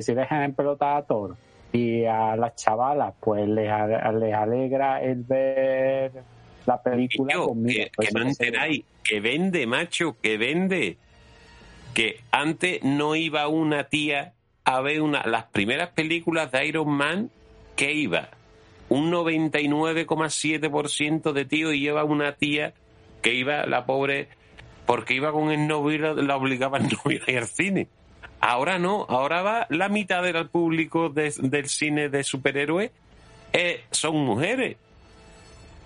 si dejan en pelota a Thor y a las chavalas, pues les, les alegra el ver la película conmigo. Que, pues no enteráis, que vende, macho, que vende. Que antes no iba una tía a ver una, las primeras películas de Iron Man, que iba un 99,7% de tío y lleva una tía que iba la pobre, porque iba con el novio la obligaba el [laughs] novio a ir al cine. Ahora no, ahora va la mitad del público del cine de superhéroes eh, son mujeres.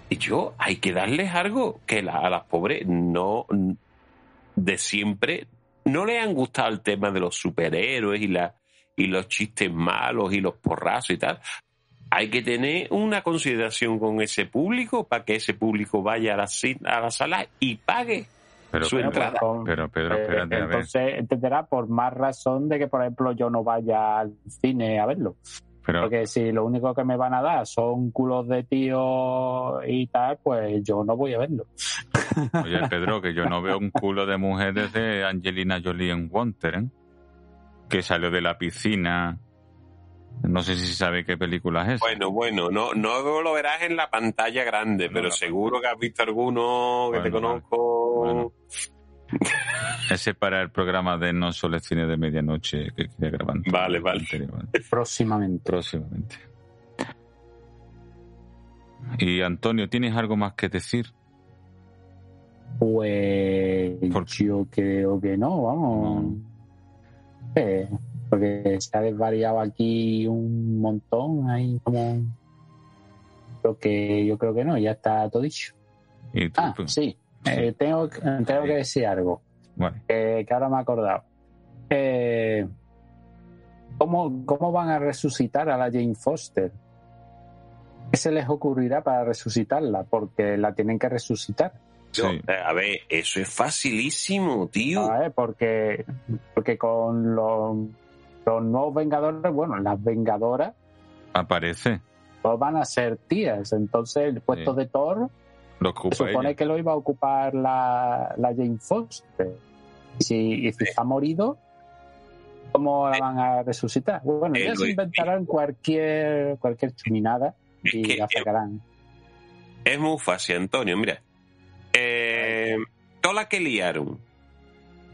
Y yo, hay que darles algo que a las pobres no, de siempre, no le han gustado el tema de los superhéroes y, la, y los chistes malos y los porrazos y tal hay que tener una consideración con ese público para que ese público vaya a la, a la sala y pague su entrada. pero Pedro, eh, entonces entenderá por más razón de que, por ejemplo, yo no vaya al cine a verlo. Porque si lo único que me van a dar son culos de tío y tal, pues yo no voy a verlo. Oye, Pedro, que yo no veo un culo de mujeres de Angelina Jolie en Wanter, ¿eh? que salió de la piscina no sé si sabe qué película es. Bueno, bueno, no, no lo verás en la pantalla grande, pero seguro que has visto alguno que te conozco. [laughs] Ese para el programa de No Solo Cine de Medianoche que quería grabar. Vale, vale. Próximamente. Próximamente. Y Antonio, ¿tienes algo más que decir? Pues yo creo que no, vamos. Eh, porque se ha desvariado aquí un montón, ahí como lo que yo creo que no, ya está todo dicho. ah, sí, eh, tengo, [laughs] tengo que decir algo que ahora me he acordado. Eh, ¿cómo, ¿Cómo van a resucitar a la Jane Foster? ¿Qué se les ocurrirá para resucitarla? Porque la tienen que resucitar. A ver, eso es facilísimo, tío. porque, porque con los los nuevos Vengadores, bueno, las Vengadoras. Aparece. Todos van a ser tías. Entonces, el puesto de Thor. Lo se supone que lo iba a ocupar la, la Jane Foster. Y si, si ha morido, ¿cómo la van a resucitar? Bueno, ya se inventarán cualquier, cualquier chuminada y la sacarán. Es muy fácil, Antonio. Mira, eh, toda la que liaron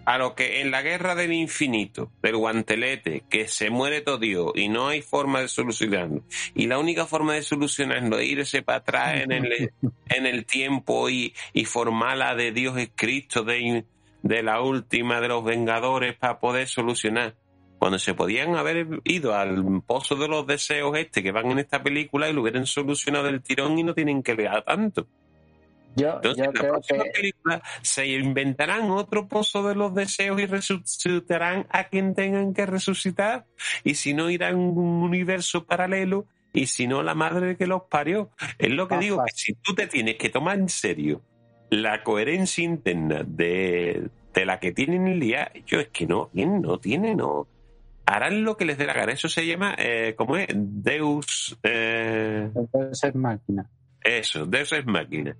a lo que en la guerra del infinito, del guantelete, que se muere todo Dios y no hay forma de solucionarlo, y la única forma de solucionarlo es irse para atrás en el, [laughs] en el tiempo y, y formar la de Dios es Cristo, de, de la última de los Vengadores para poder solucionar. cuando se podían haber ido al pozo de los deseos este que van en esta película y lo hubieran solucionado el tirón y no tienen que leer tanto. Yo, Entonces, en la próxima película se inventarán otro pozo de los deseos y resucitarán a quien tengan que resucitar. Y si no, irán a un universo paralelo. Y si no, la madre que los parió. Es lo que digo, que si tú te tienes que tomar en serio la coherencia interna de, de la que tienen el día, yo es que no, no tiene, no. Harán lo que les dé la gana. Eso se llama, eh, ¿cómo es? Deus. Eh... Deus es máquina. Eso, Deus es máquina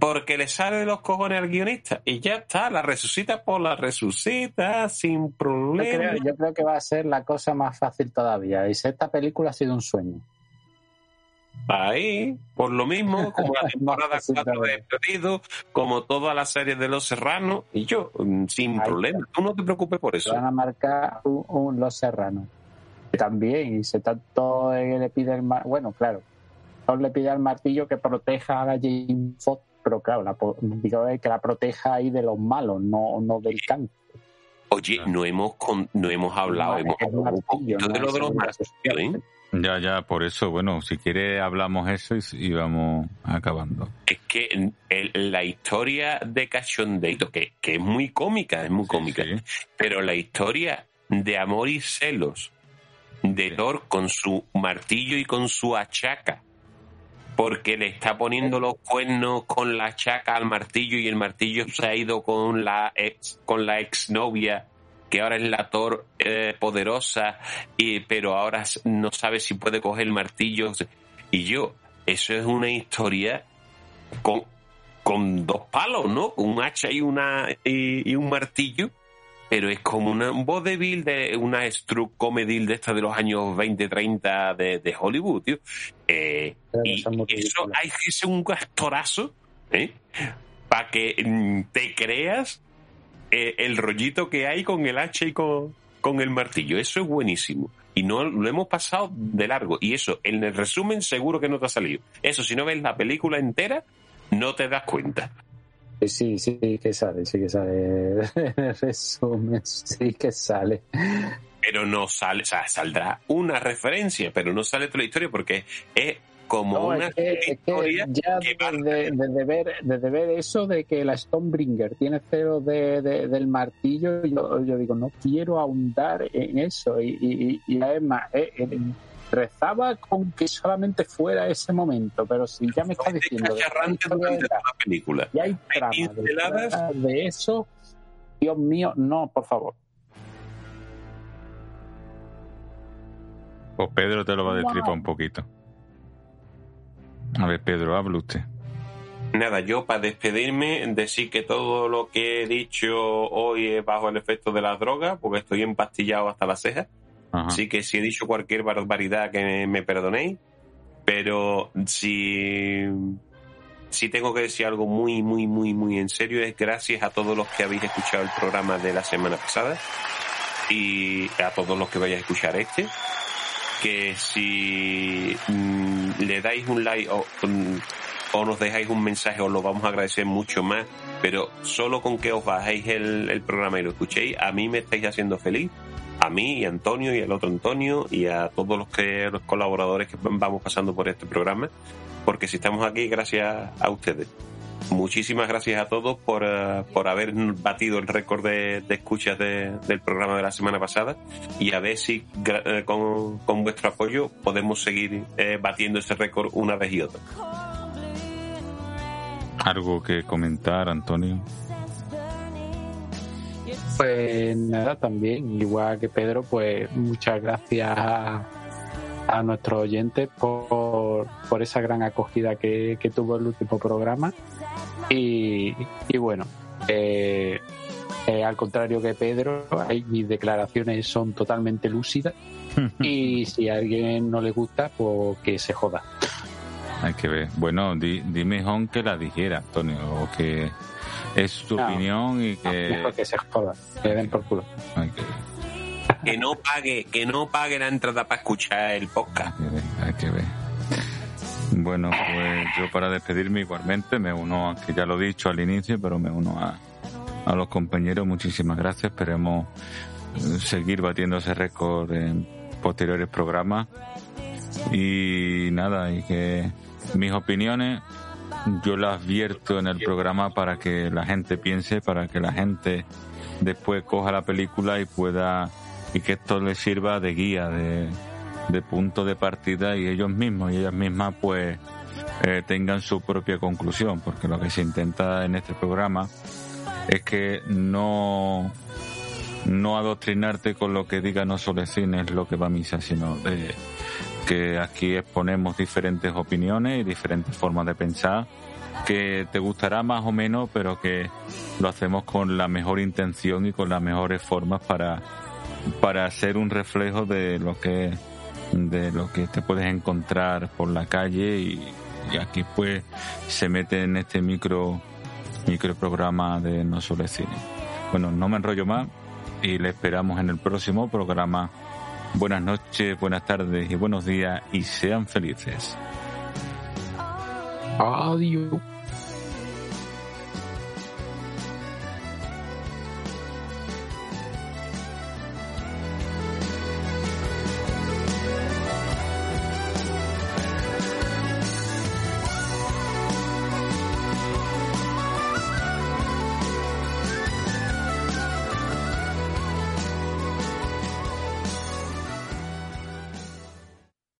porque le sale de los cojones al guionista y ya está, la resucita por la resucita sin problema. Yo creo, que va a ser la cosa más fácil todavía. Y esta película ha sido un sueño. Ahí, por lo mismo, como la [laughs] temporada 4 de Perdido, como todas las series de Los Serranos, y yo, mm, sin problema, tú no te preocupes por eso. Van a marcar un, Los Serranos. También, y se tanto le pide el bueno, claro, le pide al martillo que proteja a la Jane Foster pero claro, la, digo que la proteja ahí de los malos, no, no del cáncer. Oye, no hemos no hemos hablado, hemos hablado un poquito de lo de los ¿eh? Ya, ya, por eso, bueno, si quiere hablamos eso y, vamos acabando. Es que la historia de Cachondeito, que, que es muy cómica, es muy cómica, pero la historia de amor y celos de Thor con su martillo y con su achaca, porque le está poniendo los cuernos con la chaca al martillo y el martillo se ha ido con la ex, con la exnovia que ahora es la Thor eh, poderosa y pero ahora no sabe si puede coger el martillo y yo eso es una historia con con dos palos, ¿no? Un hacha y una y un martillo pero es como una, un vodevil de una struck comedy de esta de los años 20, 30 de, de Hollywood, tío. Eh, y eso hay que ser un gastorazo, ¿eh? Para que mm, te creas eh, el rollito que hay con el hacha y con, con el martillo. Eso es buenísimo. Y no lo hemos pasado de largo. Y eso, en el resumen, seguro que no te ha salido. Eso, si no ves la película entera, no te das cuenta. Sí, sí que sale, sí que sale. [laughs] En resumen, sí que sale. Pero no sale, o sea, saldrá una referencia, pero no sale toda la historia porque es como una historia ya desde, ver, desde ver eso de que la Stonebringer tiene cero de, del martillo, yo, yo, digo, no quiero ahondar en eso. Y, y, además, eh, rezaba con que solamente fuera ese momento, pero si ya me está diciendo de, la película. y hay tramas de, eso, Dios mío, no, por favor. Pues Pedro te lo va a destripar un poquito. A ver, Pedro, habla usted. Nada, yo para despedirme, decir que todo lo que he dicho hoy es bajo el efecto de las drogas, porque estoy empastillado hasta las cejas. Así que si he dicho cualquier barbaridad que me perdonéis, pero si, si tengo que decir algo muy, muy, muy, muy en serio, es gracias a todos los que habéis escuchado el programa de la semana pasada y a todos los que vayáis a escuchar este, que si mm, le dais un like o, mm, nos dejáis un mensaje os lo vamos a agradecer mucho más, pero solo con que os bajéis el, el programa y lo escuchéis, a mí me estáis haciendo feliz a mí y a Antonio y al otro Antonio y a todos los que los colaboradores que vamos pasando por este programa, porque si estamos aquí gracias a ustedes. Muchísimas gracias a todos por, eh, por haber batido el récord de, escuchas del programa de la semana pasada y a ver si eh, con, con, vuestro apoyo podemos seguir eh, batiendo ese récord una vez y otra. ¿Algo que comentar, Antonio? Pues nada, también, igual que Pedro, pues muchas gracias a, nuestros oyentes por, por esa gran acogida que, tuvo el último programa. Y, bueno, eh, eh, al contrario que Pedro, mis declaraciones son totalmente lúcidas. [laughs] y si a alguien no le gusta, pues que se joda. Hay que ver. Bueno, dime, Jon, que la dijera, Antonio, o que es su opinión y que... que se joda, que den por culo. que... no pague, que no pague la entrada para escuchar el podcast. Hay que ver, Bueno, pues yo para despedirme igualmente me uno, que ya lo he dicho al inicio, pero me uno a, a los compañeros. Muchísimas gracias. Esperemos seguir batiendo ese récord en posteriores programas. Y nada, y que mis opiniones yo las vierto en el programa para que la gente piense, para que la gente después coja la película y pueda y que esto les sirva de guía, de, de punto de partida y ellos mismos y ellas mismas pues eh, tengan su propia conclusión, porque lo que se intenta en este programa es que no no adoctrinarte con lo que diga no solo cine es lo que va a misa, sino de, que aquí exponemos diferentes opiniones y diferentes formas de pensar que te gustará más o menos, pero que lo hacemos con la mejor intención y con las mejores formas para, para hacer un reflejo de lo que de lo que te puedes encontrar por la calle y, aquí pues se mete en este micro micro programa de No Solo Cine. Bueno, no me enrollo más y le esperamos en el próximo programa. Buenas noches, buenas tardes y buenos días y sean felices. Adiós.